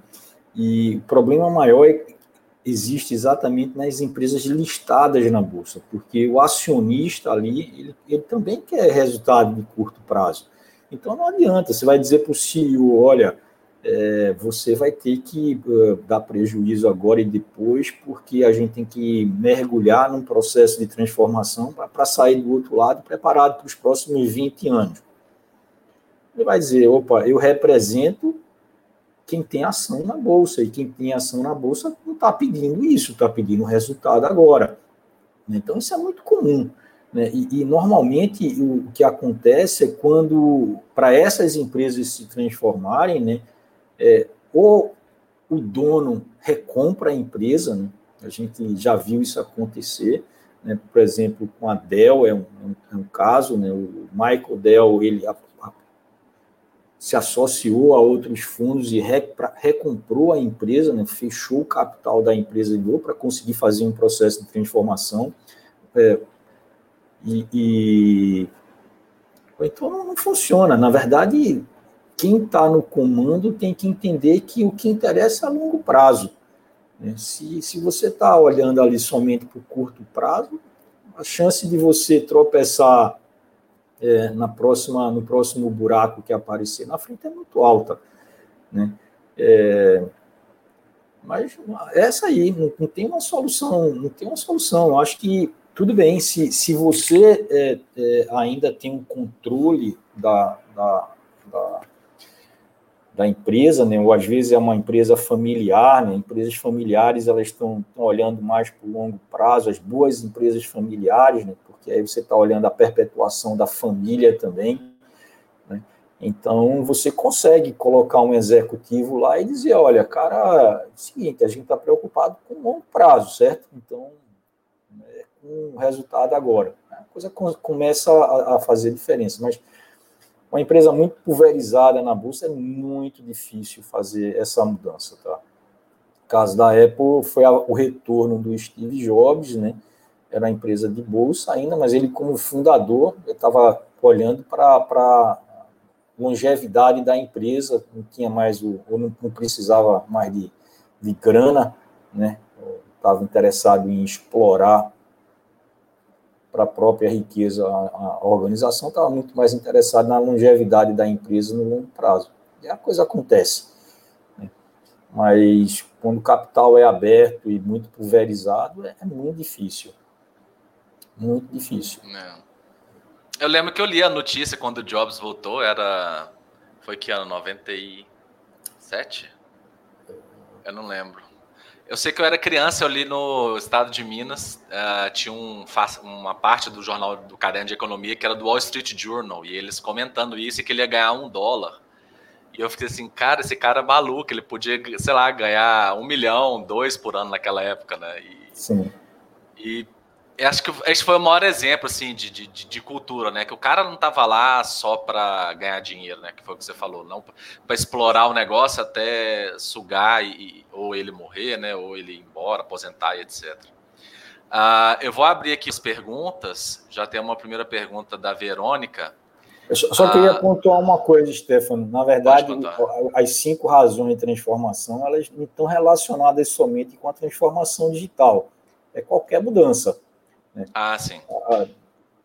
E o problema maior é existe exatamente nas empresas listadas na bolsa, porque o acionista ali, ele, ele também quer resultado de curto prazo. Então não adianta, você vai dizer para o CEO, olha, é, você vai ter que uh, dar prejuízo agora e depois, porque a gente tem que mergulhar num processo de transformação para sair do outro lado preparado para os próximos 20 anos. Ele vai dizer, opa, eu represento quem tem ação na bolsa, e quem tem ação na bolsa não está pedindo isso, está pedindo resultado agora. Então, isso é muito comum. Né? E, e, normalmente o que acontece é quando, para essas empresas se transformarem, né, é, ou o dono recompra a empresa, né? a gente já viu isso acontecer, né? por exemplo, com a Dell é um, é um, caso, né? o Michael Dell ele se associou a outros fundos e recomprou a empresa, né, fechou o capital da empresa para conseguir fazer um processo de transformação. É, e, e, então não funciona. Na verdade, quem está no comando tem que entender que o que interessa é a longo prazo. Né? Se, se você está olhando ali somente para o curto prazo, a chance de você tropeçar é, na próxima, no próximo buraco que aparecer na frente é muito alta, né? É, mas essa aí não, não, tem uma solução, não tem uma solução. Eu acho que tudo bem se, se você é, é, ainda tem um controle da, da, da da empresa, né? ou às vezes é uma empresa familiar, né? empresas familiares elas estão, olhando mais para o longo prazo, as boas empresas familiares, né? porque aí você está olhando a perpetuação da família também. Né? Então você consegue colocar um executivo lá e dizer, olha, cara, é seguinte, a gente está preocupado com o longo prazo, certo? Então, é, com o resultado agora. A coisa começa a fazer diferença, mas uma empresa muito pulverizada na bolsa é muito difícil fazer essa mudança, tá? O caso da Apple foi o retorno do Steve Jobs, né? Era uma empresa de bolsa ainda, mas ele como fundador estava olhando para a longevidade da empresa, não tinha mais o, ou não, não precisava mais de, de grana, né? Estava interessado em explorar para a própria riqueza, a, a organização estava muito mais interessada na longevidade da empresa no longo prazo. E a coisa acontece. Né? Mas quando o capital é aberto e muito pulverizado, é, é muito difícil. Muito difícil. É. Eu lembro que eu li a notícia quando o Jobs voltou, era. Foi que ano? 97? Eu não lembro. Eu sei que eu era criança, eu li no estado de Minas, uh, tinha um, uma parte do jornal do Caderno de Economia que era do Wall Street Journal, e eles comentando isso e que ele ia ganhar um dólar. E eu fiquei assim, cara, esse cara é maluco, ele podia, sei lá, ganhar um milhão, dois por ano naquela época, né? E, Sim. E acho que esse foi o maior exemplo, assim, de, de, de cultura, né? Que o cara não tava lá só para ganhar dinheiro, né? Que foi o que você falou, não para explorar o negócio até sugar e, ou ele morrer, né? Ou ele ir embora, aposentar e etc. Uh, ah, eu vou abrir aqui as perguntas. Já tem uma primeira pergunta da Verônica. Eu só ah, queria pontuar uma coisa, Stefano. Na verdade, as cinco razões de transformação elas não estão relacionadas somente com a transformação digital. É qualquer mudança. Né? Ah, sim.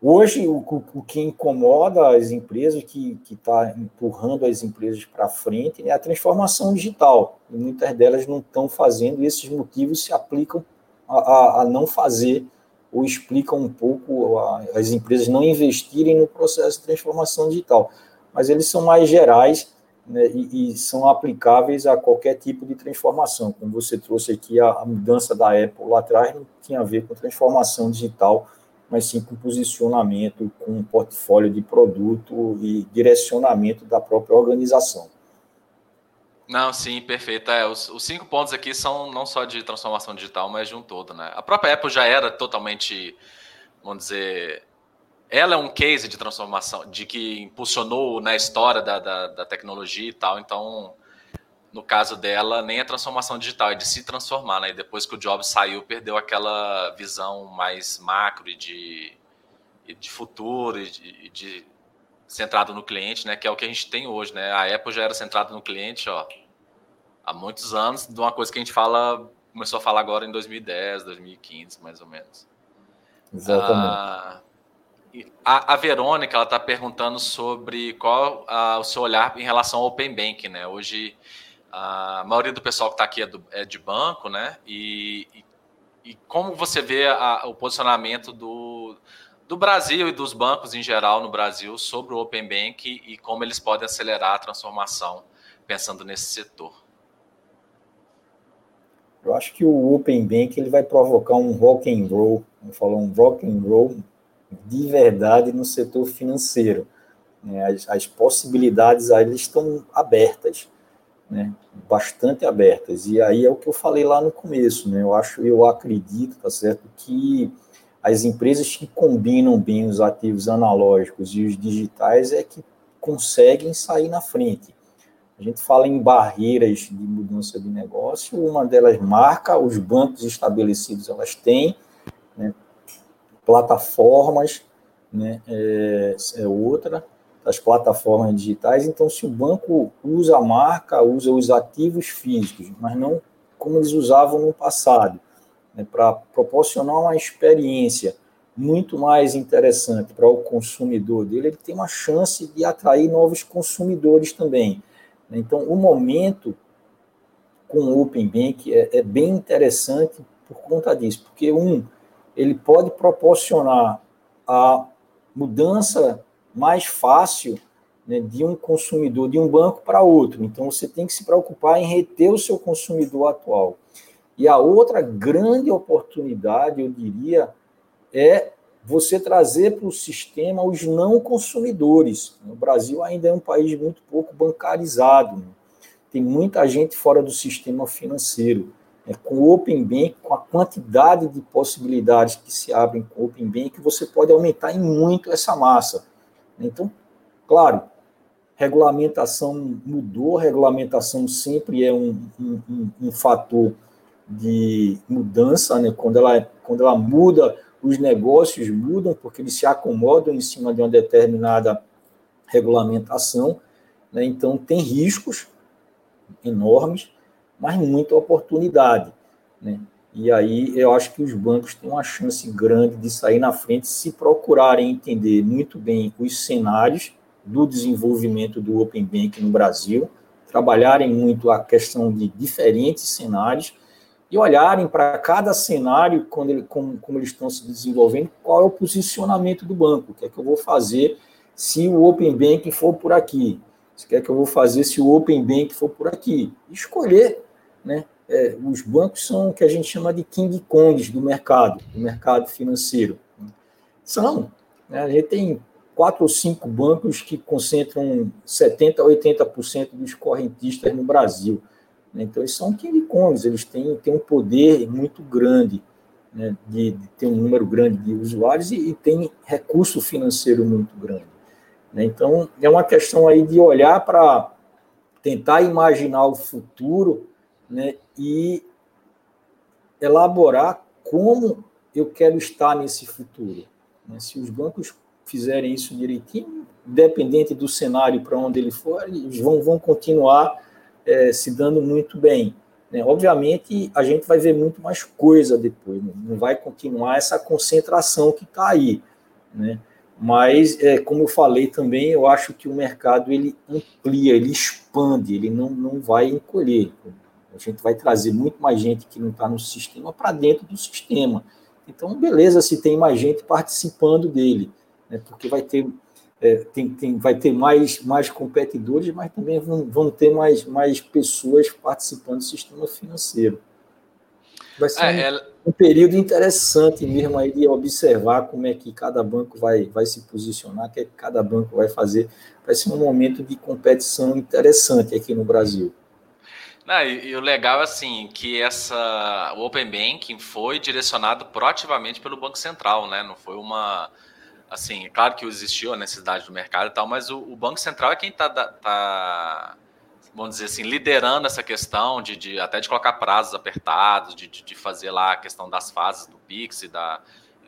Hoje, o, o, que incomoda as empresas, que está empurrando as empresas para frente, é a transformação digital. E muitas delas não estão fazendo, e esses motivos se aplicam a, a, a não fazer ou explicam um pouco as empresas não investirem no processo de transformação digital. Mas eles são mais gerais né, e, e, são aplicáveis a qualquer tipo de transformação. Como você trouxe aqui, a, a, mudança da Apple lá atrás não tinha a ver com transformação digital, mas sim com posicionamento, com portfólio de produto e direcionamento da própria organização. Não, sim, perfeito. É, os, os, cinco pontos aqui são não só de transformação digital, mas de um todo, né? A própria Apple já era totalmente, vamos dizer, ela é um case de transformação, de que impulsionou na história da, da, da tecnologia e tal. Então, no caso dela, nem a transformação digital, é de se transformar, né? E depois que o Jobs saiu, perdeu aquela visão mais macro e de, e de futuro e de, de centrado no cliente, né? Que é o que a gente tem hoje, né? A Apple já era centrada no cliente, ó, há muitos anos, de uma coisa que a gente fala, começou a falar agora em 2010, 2015, mais ou menos. Exatamente. Ah, a, a, Verônica, ela está perguntando sobre qual ah, o seu olhar em relação ao Open Bank, né? Hoje, a maioria do pessoal que está aqui é, do, é, de banco, né? E, e, e como você vê a, o posicionamento do, do Brasil e dos bancos em geral no Brasil sobre o Open Bank e como eles podem acelerar a transformação pensando nesse setor. Eu acho que o Open Bank ele vai provocar um rock and roll, vamos falar um rock and roll de verdade no setor financeiro. Né? As, as possibilidades aí estão abertas, né? bastante abertas. E aí é o que eu falei lá no começo, né? Eu acho, eu acredito, tá certo, que as empresas que combinam bem os ativos analógicos e os digitais é que conseguem sair na frente. A gente fala em barreiras de mudança de negócio, uma delas marca, os bancos estabelecidos elas têm, plataformas né, é, é outra, as plataformas digitais. Então, se o banco usa a marca, usa os ativos físicos, mas não como eles usavam no passado, né, para proporcionar uma experiência muito mais interessante para o consumidor dele, ele tem uma chance de atrair novos consumidores também. Então, o momento com o Open Bank é, é bem interessante por conta disso, porque, um, ele pode proporcionar a mudança mais fácil né, de um consumidor de um banco para outro. Então, você tem que se preocupar em reter o seu consumidor atual. E a outra grande oportunidade, eu diria, é você trazer para o sistema os não consumidores. O Brasil ainda é um país muito pouco bancarizado. Né? Tem muita gente fora do sistema financeiro. É, com o Open Bank, com a quantidade de possibilidades que se abrem com o Open Bank, você pode aumentar em muito essa massa. Então, claro, regulamentação mudou, regulamentação sempre é um, um, um, um fator de mudança, né? quando, ela, quando ela muda, os negócios mudam, porque eles se acomodam em cima de uma determinada regulamentação. Né? Então, tem riscos enormes, mas muita oportunidade. Né? E aí eu acho que os bancos têm uma chance grande de sair na frente se procurarem entender muito bem os cenários do desenvolvimento do Open Bank no Brasil, trabalharem muito a questão de diferentes cenários e olharem para cada cenário, quando ele, como, como eles estão se desenvolvendo, qual é o posicionamento do banco, o que é que eu vou fazer se o Open Bank for por aqui, o que é que eu vou fazer se o Open Bank for por aqui. Escolher né, é, os bancos são o que a gente chama de King Kongs do mercado, do mercado financeiro. São. Né, a gente tem quatro ou cinco bancos que concentram 70% a 80% dos correntistas no Brasil. Né. Então, eles são King Kongs, eles têm, têm um poder muito grande né, de, de, ter um número grande de usuários e, e tem recurso financeiro muito grande. Né. Então, é uma questão aí de olhar para tentar imaginar o futuro né, e elaborar como eu quero estar nesse futuro. Né? Se os bancos fizerem isso direitinho, independente do cenário para onde ele for, eles vão, vão continuar é, se dando muito bem. Né? Obviamente, a gente vai ver muito mais coisa depois, né? não vai continuar essa concentração que está aí. Né? Mas, é, como eu falei também, eu acho que o mercado ele amplia, ele expande, ele não, não vai encolher. A gente vai trazer muito mais gente que não está no sistema para dentro do sistema. Então, beleza, se tem mais gente participando dele, né, porque vai ter, é, tem, tem, vai ter mais, mais competidores, mas também vão, vão ter mais, mais pessoas participando do sistema financeiro. Vai ser é, um, é... um, período interessante mesmo aí de observar como é que cada banco vai, vai se posicionar, o que, é que cada banco vai fazer. Vai ser um momento de competição interessante aqui no Brasil. Não, e, e, o legal é assim que essa o Open Banking foi direcionado proativamente pelo Banco Central, né? Não foi uma assim, claro que existiu a necessidade do mercado e tal, mas o, o Banco Central é quem está tá, vamos dizer assim, liderando essa questão de, de até de colocar prazos apertados, de, de, de, fazer lá a questão das fases do Pix e da,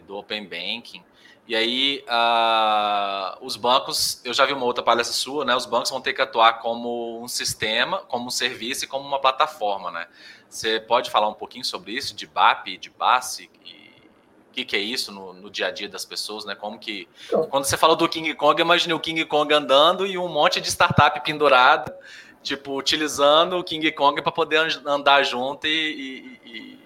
do Open Banking. E aí, uh, os bancos, eu já vi uma outra palestra sua, né? Os bancos vão ter que atuar como um sistema, como um serviço e como uma plataforma, né? Você pode falar um pouquinho sobre isso, de BAP, de BASE, e o que, que é isso no, no, dia a dia das pessoas, né? Como que. Então, quando você falou do King Kong, eu imaginei o King Kong andando e um monte de startup pendurado, tipo, utilizando o King Kong para poder andar junto e, e, e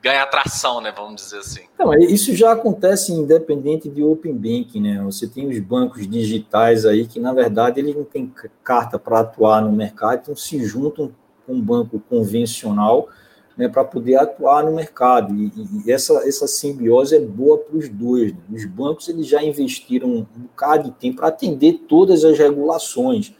ganhar atração, né? Vamos dizer assim. Isso já acontece independente de Open Banking, né? Você tem os bancos digitais aí que, na verdade, eles não têm carta para atuar no mercado, então se juntam com um banco convencional né, para poder atuar no mercado. E, e, essa, essa simbiose é boa para os dois. Né? Os bancos eles já investiram um bocado de tempo para atender todas as regulações.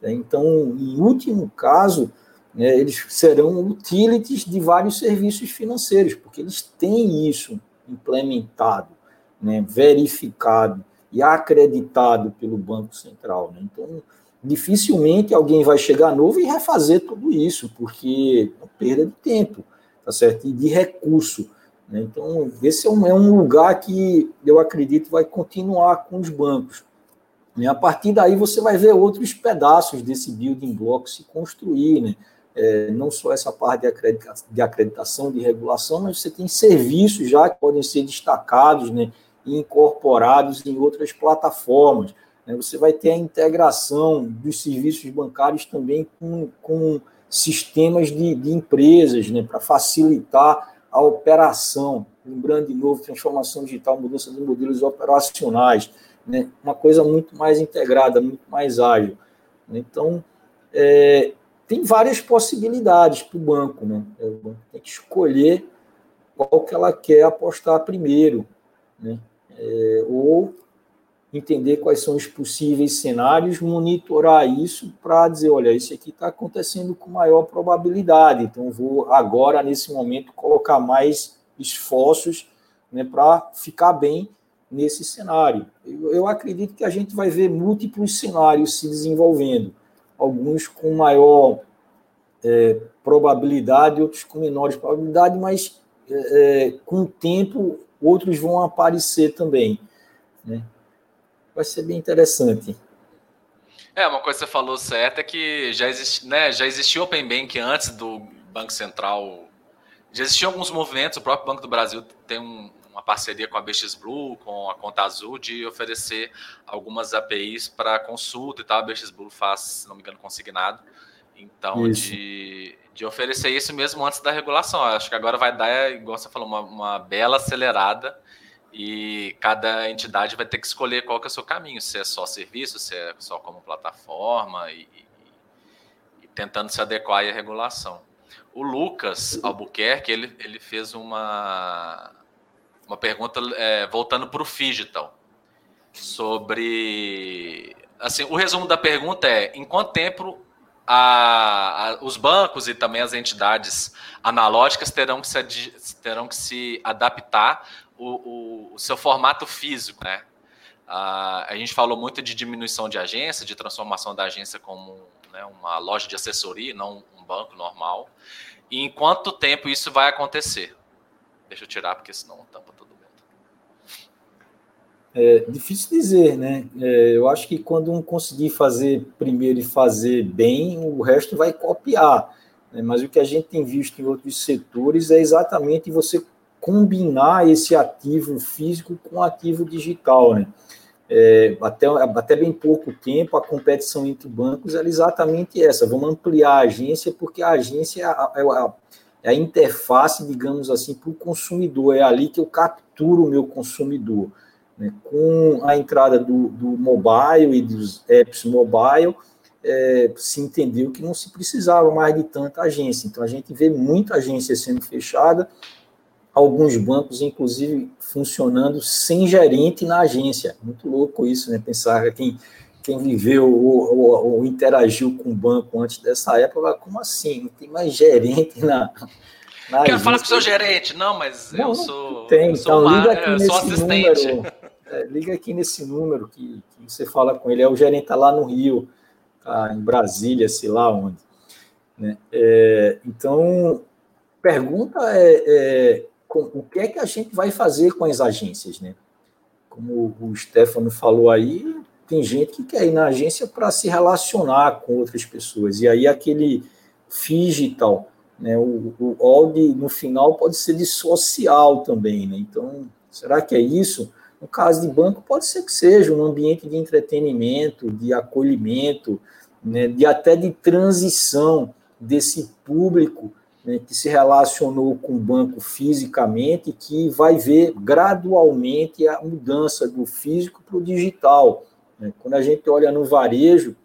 Né? Então, em último caso, né, eles serão utilities de vários serviços financeiros, porque eles têm isso implementado, né, verificado e acreditado pelo Banco Central. Né? Então, dificilmente alguém vai chegar novo e refazer tudo isso, porque é perda de tempo, tá certo? E de recurso. Né? Então, esse é um, é um lugar que eu acredito vai continuar com os bancos. E a partir daí você vai ver outros pedaços desse building block se construir, né? é, não só essa parte de acreditação, de acreditação, de regulação, mas você tem serviços já que podem ser destacados né, e incorporados em outras plataformas. Né? Você vai ter a integração dos serviços bancários também com, com sistemas de, de empresas, né, para facilitar a operação. Lembrando de novo, transformação digital, mudança de modelos operacionais, né, uma coisa muito mais integrada, muito mais ágil. Então, é, tem várias possibilidades para o banco, né? É, o banco tem que escolher qual que ela quer apostar primeiro, né? É, ou entender quais são os possíveis cenários, monitorar isso para dizer, olha, isso aqui está acontecendo com maior probabilidade, então vou agora, nesse momento, colocar mais esforços né, para ficar bem nesse cenário. Eu, eu acredito que a gente vai ver múltiplos cenários se desenvolvendo alguns com maior é, probabilidade, outros com menores probabilidade, mas é, é, com o tempo outros vão aparecer também. Né? Vai ser bem interessante. É, uma coisa que você falou certa é que já, existe, né, já existia Open Bank antes do Banco Central já existiam alguns movimentos, o próprio Banco do Brasil tem um, uma parceria com a BX Blue, com a Conta Azul, de oferecer algumas APIs para consulta e tal. A BX Blue faz, se não me engano, consignado. Então, de, de oferecer isso mesmo antes da regulação. acho que agora vai dar, igual você falou, uma, uma bela acelerada e cada entidade vai ter que escolher qual que é o seu caminho, se é só serviço, se é só como plataforma e, e, e tentando se adequar à regulação. O Lucas Albuquerque, ele, ele fez uma, uma pergunta é, voltando para o Digital, sobre... Assim, o resumo da pergunta é, em quanto tempo a, a, os bancos e também as entidades analógicas terão que se, terão que se adaptar o, o, o seu formato físico, né? a gente falou muito de diminuição de agência, de transformação da agência como né, uma loja de assessoria, não um banco normal. E em quanto tempo isso vai acontecer? Deixa eu tirar, porque senão tampa mundo. É difícil dizer, né? É, eu acho que quando um conseguir fazer primeiro e fazer bem, o resto vai copiar. Né? Mas o que a gente tem visto em outros setores é exatamente você combinar esse ativo físico com ativo digital, né? É, até, até bem pouco tempo, a competição entre bancos era exatamente essa. Vamos ampliar a agência, porque a agência é a, é a, é a interface, digamos assim, para o consumidor. É ali que eu capturo o meu consumidor. Né? Com a entrada do, do mobile e dos apps mobile, é, se entendeu que não se precisava mais de tanta agência. Então, a gente vê muita agência sendo fechada, alguns bancos, inclusive, funcionando sem gerente na agência. Muito louco isso, né? Pensar que quem, quem viveu ou, ou, ou, interagiu com o banco antes dessa época, como assim? Não tem mais gerente na. na Quero falar com o seu gerente. Não, mas não, eu sou. Tem, eu sou, então, liga aqui nesse assistente. Número, é, liga aqui nesse número que, que, você fala com ele. É o gerente tá lá no Rio, tá em Brasília, sei lá onde. Né? É, então, pergunta é, é com, o que é que a gente vai fazer com as agências, né? Como o Stefano falou aí, tem gente que quer ir na agência para se relacionar com outras pessoas. E aí aquele digital, né? O, o OD no final pode ser de social também, né? Então, será que é isso? No caso de banco, pode ser que seja um ambiente de entretenimento, de acolhimento, né, de até de transição desse público né, que se relacionou com o banco fisicamente, que vai ver gradualmente a mudança do físico para o digital. Né? Quando a gente olha no varejo,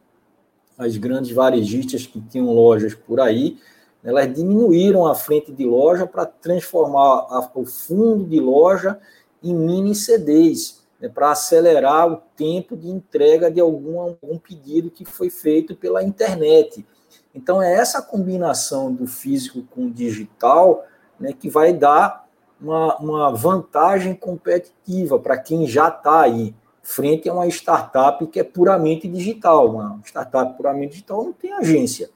as grandes varejistas que tinham lojas por aí, elas diminuíram a frente de loja para transformar a, o fundo de loja em mini CDs, né, para acelerar o tempo de entrega de algum, algum pedido que foi feito pela internet. Então, é essa combinação do físico com o digital né, que vai dar uma, uma vantagem competitiva para quem já está aí, frente a uma startup que é puramente digital. Uma startup puramente digital não tem agência.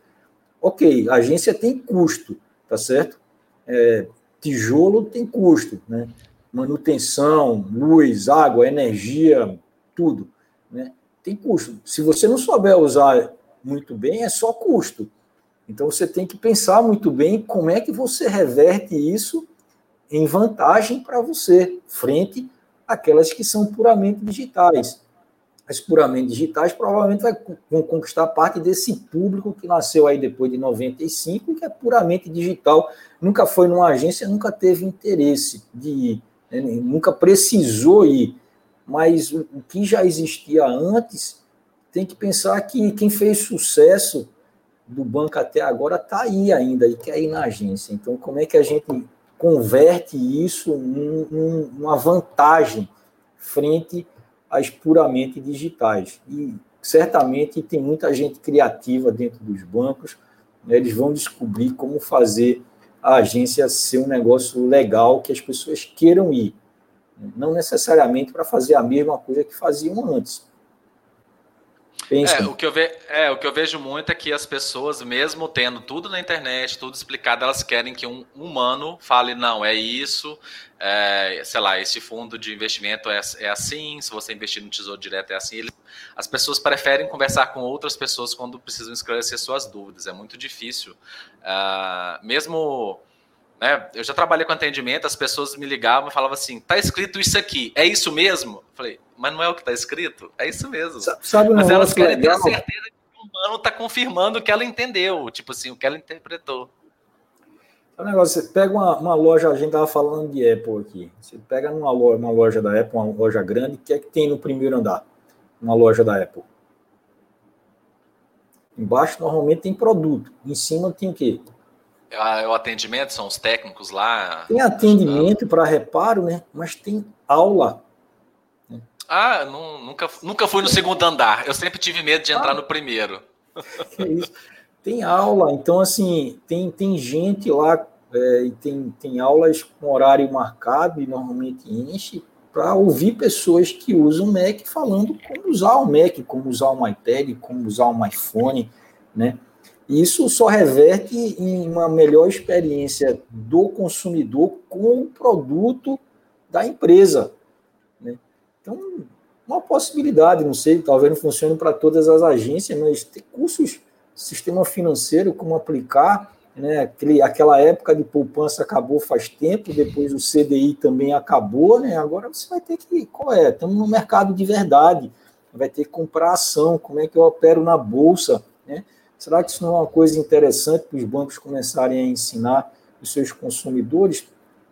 Ok, agência tem custo, tá certo? É, tijolo tem custo, né? Manutenção, luz, água, energia, tudo, né? Tem custo. Se você não souber usar muito bem, é só custo. Então você tem que pensar muito bem como é que você reverte isso em vantagem para você, frente àquelas que são puramente digitais. As puramente digitais provavelmente vão conquistar parte desse público que nasceu aí depois de 95 e que é puramente digital. Nunca foi numa agência, nunca teve interesse de ir, né? nunca precisou ir. Mas o que já existia antes tem que pensar que quem fez sucesso do banco até agora está aí ainda e quer ir na agência. Então, como é que a gente converte isso em uma vantagem frente às puramente digitais? E certamente tem muita gente criativa dentro dos bancos, né? eles vão descobrir como fazer a agência ser um negócio legal que as pessoas queiram ir. Não necessariamente para fazer a mesma coisa que faziam antes, é, o que, eu ve... é, o que eu vejo muito é que as pessoas, mesmo tendo tudo na internet, tudo explicado, elas querem que um humano fale, não, é isso, é, sei lá, esse fundo de investimento é, é assim, se você investir no Tesouro Direto é assim. As pessoas preferem conversar com outras pessoas quando precisam esclarecer suas dúvidas. É muito difícil. Uh, mesmo Né? Eu já trabalhei com atendimento, as pessoas me ligavam e falavam assim: tá escrito isso aqui, é isso mesmo? Eu falei, mas não é o que tá escrito? É isso mesmo. Sabe mas elas querem legal? ter certeza que o humano tá confirmando o que ela entendeu, tipo assim, o que ela interpretou. O negócio, você pega uma, uma, loja, a gente tava falando de Apple aqui. Você pega uma loja, uma loja da Apple, uma loja grande, o que é que tem no primeiro andar? Uma loja da Apple. Embaixo normalmente tem produto. Em cima tem o quê? É o atendimento, são os técnicos lá. Tem atendimento para reparo, né? Mas tem aula. Ah, não, nunca, nunca fui no segundo andar. Eu sempre tive medo de entrar ah, no primeiro. Tem aula, então assim, tem, tem gente lá é, e tem, tem aulas com horário marcado e normalmente enche para ouvir pessoas que usam Mac falando como usar o Mac, como usar um iPad, como usar um iPhone, né? Isso só reverte em uma melhor experiência do consumidor com o produto da empresa. Né? Então, uma possibilidade, não sei, talvez não funcione para todas as agências, mas ter cursos, sistema financeiro, como aplicar, né? Aquele, aquela época de poupança acabou faz tempo, depois o CDI também acabou, né? Agora você vai ter que, qual é? Estamos no mercado de verdade, vai ter que comprar ação, como é que eu opero na bolsa, né? Será que isso não é uma coisa interessante para os bancos começarem a ensinar os seus consumidores?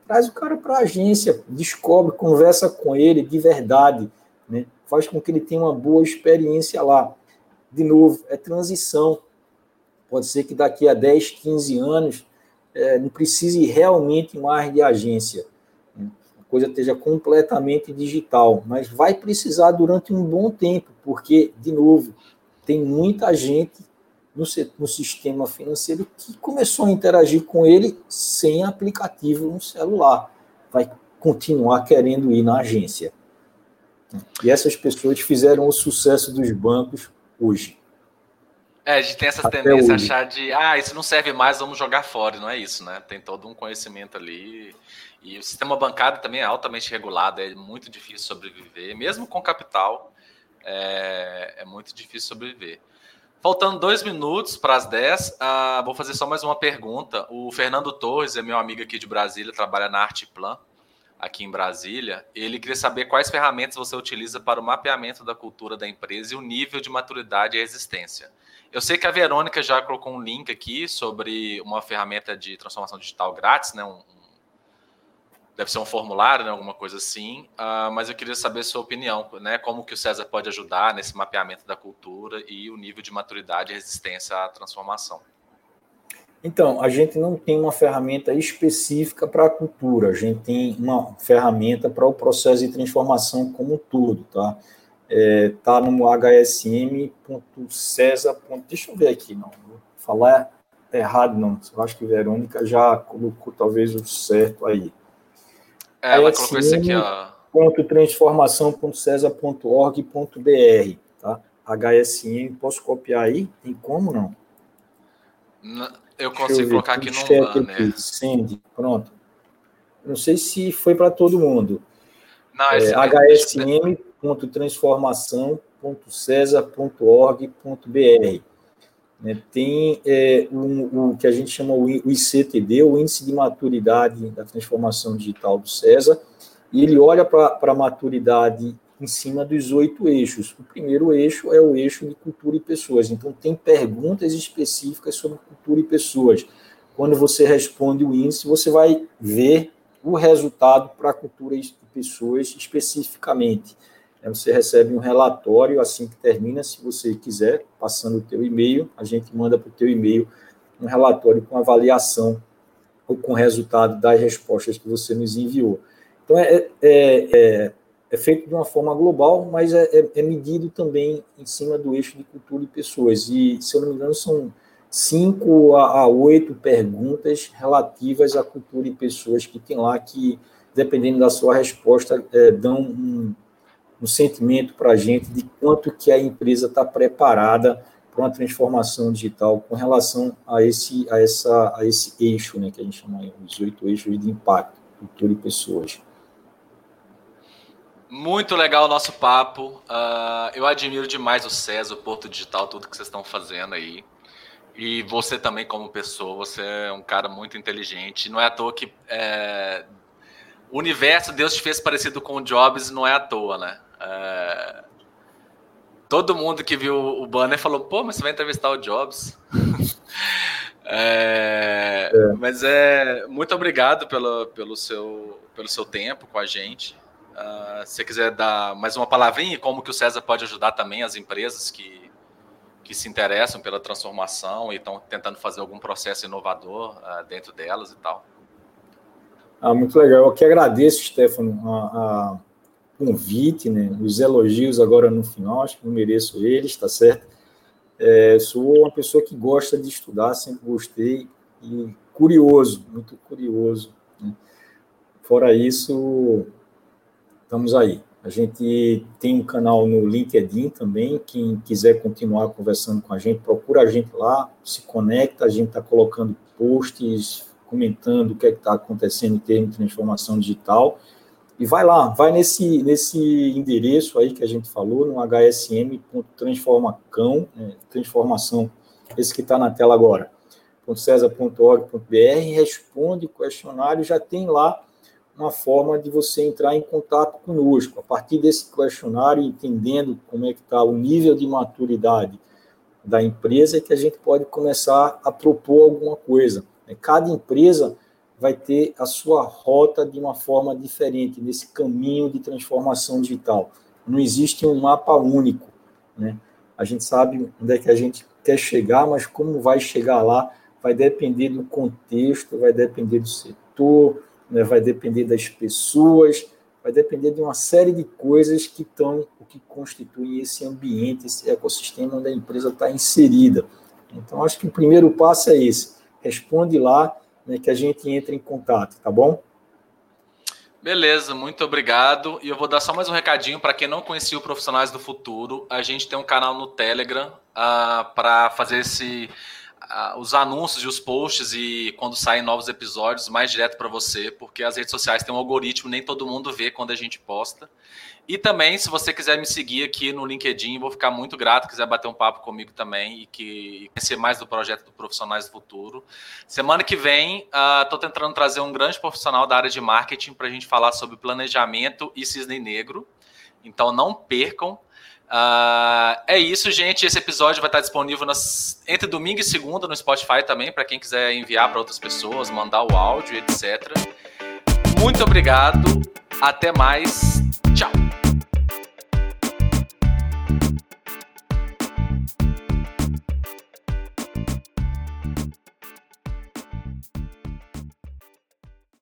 Traz o cara para a agência, descobre, conversa com ele de verdade, né? faz com que ele tenha uma boa experiência lá. De novo, é transição. Pode ser que daqui a 10, 15 anos é, não precise realmente mais de agência. Né? A coisa esteja completamente digital, mas vai precisar durante um bom tempo, porque, de novo, tem muita gente no, no sistema financeiro que começou a interagir com ele sem aplicativo no celular. Vai continuar querendo ir na agência. E essas pessoas fizeram o sucesso dos bancos hoje. É, a gente tem essa Até tendência a achar de, ah, isso não serve mais, vamos jogar fora. Não é isso, né? Tem todo um conhecimento ali. E o sistema bancário também é altamente regulado, é muito difícil sobreviver. Mesmo com capital, é, é muito difícil sobreviver. Faltando dois minutos para as 10, uh, ah, vou fazer só mais uma pergunta. O Fernando Torres é meu amigo aqui de Brasília, trabalha na Arteplan, aqui em Brasília. Ele queria saber quais ferramentas você utiliza para o mapeamento da cultura da empresa e o nível de maturidade e resistência. Eu sei que a Verônica já colocou um link aqui sobre uma ferramenta de transformação digital grátis, né? Um, deve ser um formulário, né, alguma coisa assim, uh, mas eu queria saber sua opinião, né, como que o César pode ajudar nesse mapeamento da cultura e o nível de maturidade e resistência à transformação. Então, a gente não tem uma ferramenta específica para a cultura, a gente tem uma ferramenta para o processo de transformação como um todo, tá? É, tá no hsm.cesa. Deixa eu ver aqui, não vou falar errado, não. Eu acho que Verônica já colocou talvez o certo aí. É, ela colocou isso aqui, ó. transformação.cesa.org.br, tá? HSM, posso copiar aí? Tem como não? Eu consigo eu colocar aqui no banner. Send, pronto. Não sei se foi para todo mundo. Não, é, hsm.transformação.cesa.org.br. Né, tem é, um, um, que a gente chama o ICTD, o Índice de Maturidade da Transformação Digital do CESA, e ele olha para a maturidade em cima dos oito eixos. O primeiro eixo é o eixo de cultura e pessoas. Então, tem perguntas específicas sobre cultura e pessoas. Quando você responde o índice, você vai ver o resultado para cultura e pessoas especificamente. Você recebe um relatório assim que termina, se você quiser, passando o teu e-mail, a gente manda para o teu e-mail um relatório com avaliação ou com resultado das respostas que você nos enviou. Então, é, é, é, é feito de uma forma global, mas é, é, é, medido também em cima do eixo de cultura e pessoas. E, se eu não me engano, são cinco a oito perguntas relativas à cultura e pessoas que tem lá que, dependendo da sua resposta, é, dão um, um sentimento para a gente de quanto que a empresa está preparada para uma transformação digital com relação a esse, a essa, a esse eixo, né, que a gente chama de oito eixos de impacto, cultura e pessoas. Muito legal o nosso papo. Uh, eu admiro demais o César, o Porto Digital, tudo que vocês estão fazendo aí. E você também, como pessoa, você é um cara muito inteligente. Não é à toa que é, o universo Deus te fez parecido com o Jobs, não é à toa, né? É, todo mundo que viu o banner falou: pô, mas você vai entrevistar o Jobs. é, é. Mas é muito obrigado pelo, pelo, seu, pelo seu tempo com a gente. Uh, se você quiser dar mais uma palavrinha, como que o César pode ajudar também as empresas que que se interessam pela transformação e estão tentando fazer algum processo inovador uh, dentro delas e tal. Ah, muito legal. Eu que agradeço, Stefano, a, convite, né? os elogios agora no final, acho que eu mereço eles, tá certo? É, sou uma pessoa que gosta de estudar, sempre gostei e curioso, muito curioso. Né? Fora isso, estamos aí. A gente tem um canal no LinkedIn também. Quem quiser continuar conversando com a gente, procura a gente lá, se conecta. A gente está colocando posts, comentando o que é está acontecendo em termos de transformação digital. E vai lá, vai nesse, nesse endereço aí que a gente falou, no hsm.transformacão, né, transformação, esse que está na tela agora, .cesar.org.br, responde o questionário, já tem lá uma forma de você entrar em contato conosco. A partir desse questionário, entendendo como é que está o nível de maturidade da empresa, é que a gente pode começar a propor alguma coisa. Cada empresa vai ter a sua rota de uma forma diferente nesse caminho de transformação digital. Não existe um mapa único. Né? A gente sabe onde é que a gente quer chegar, mas como vai chegar lá vai depender do contexto, vai depender do setor, né, vai depender das pessoas, vai depender de uma série de coisas que estão, o que constitui esse ambiente, esse ecossistema onde a empresa está inserida. Então, acho que o primeiro passo é esse. Responde lá, né, que a gente entra em contato, tá bom? Beleza, muito obrigado. E eu vou dar só mais um recadinho para quem não conhecia o Profissionais do Futuro. A gente tem um canal no Telegram uh, para fazer esse os anúncios e os posts e quando saem novos episódios mais direto para você, porque as redes sociais têm um algoritmo, nem todo mundo vê quando a gente posta. E também, se você quiser me seguir aqui no LinkedIn, vou ficar muito grato, quiser bater um papo comigo também e, que, conhecer mais do projeto do Profissionais do Futuro. Semana que vem, estou uh, tentando trazer um grande profissional da área de marketing para a gente falar sobre planejamento e cisne negro. Então, não percam. Uh, é isso, gente. Esse episódio vai estar disponível nas, entre domingo e segunda no Spotify também, para quem quiser enviar para outras pessoas, mandar o áudio, etc. Muito obrigado. Até mais.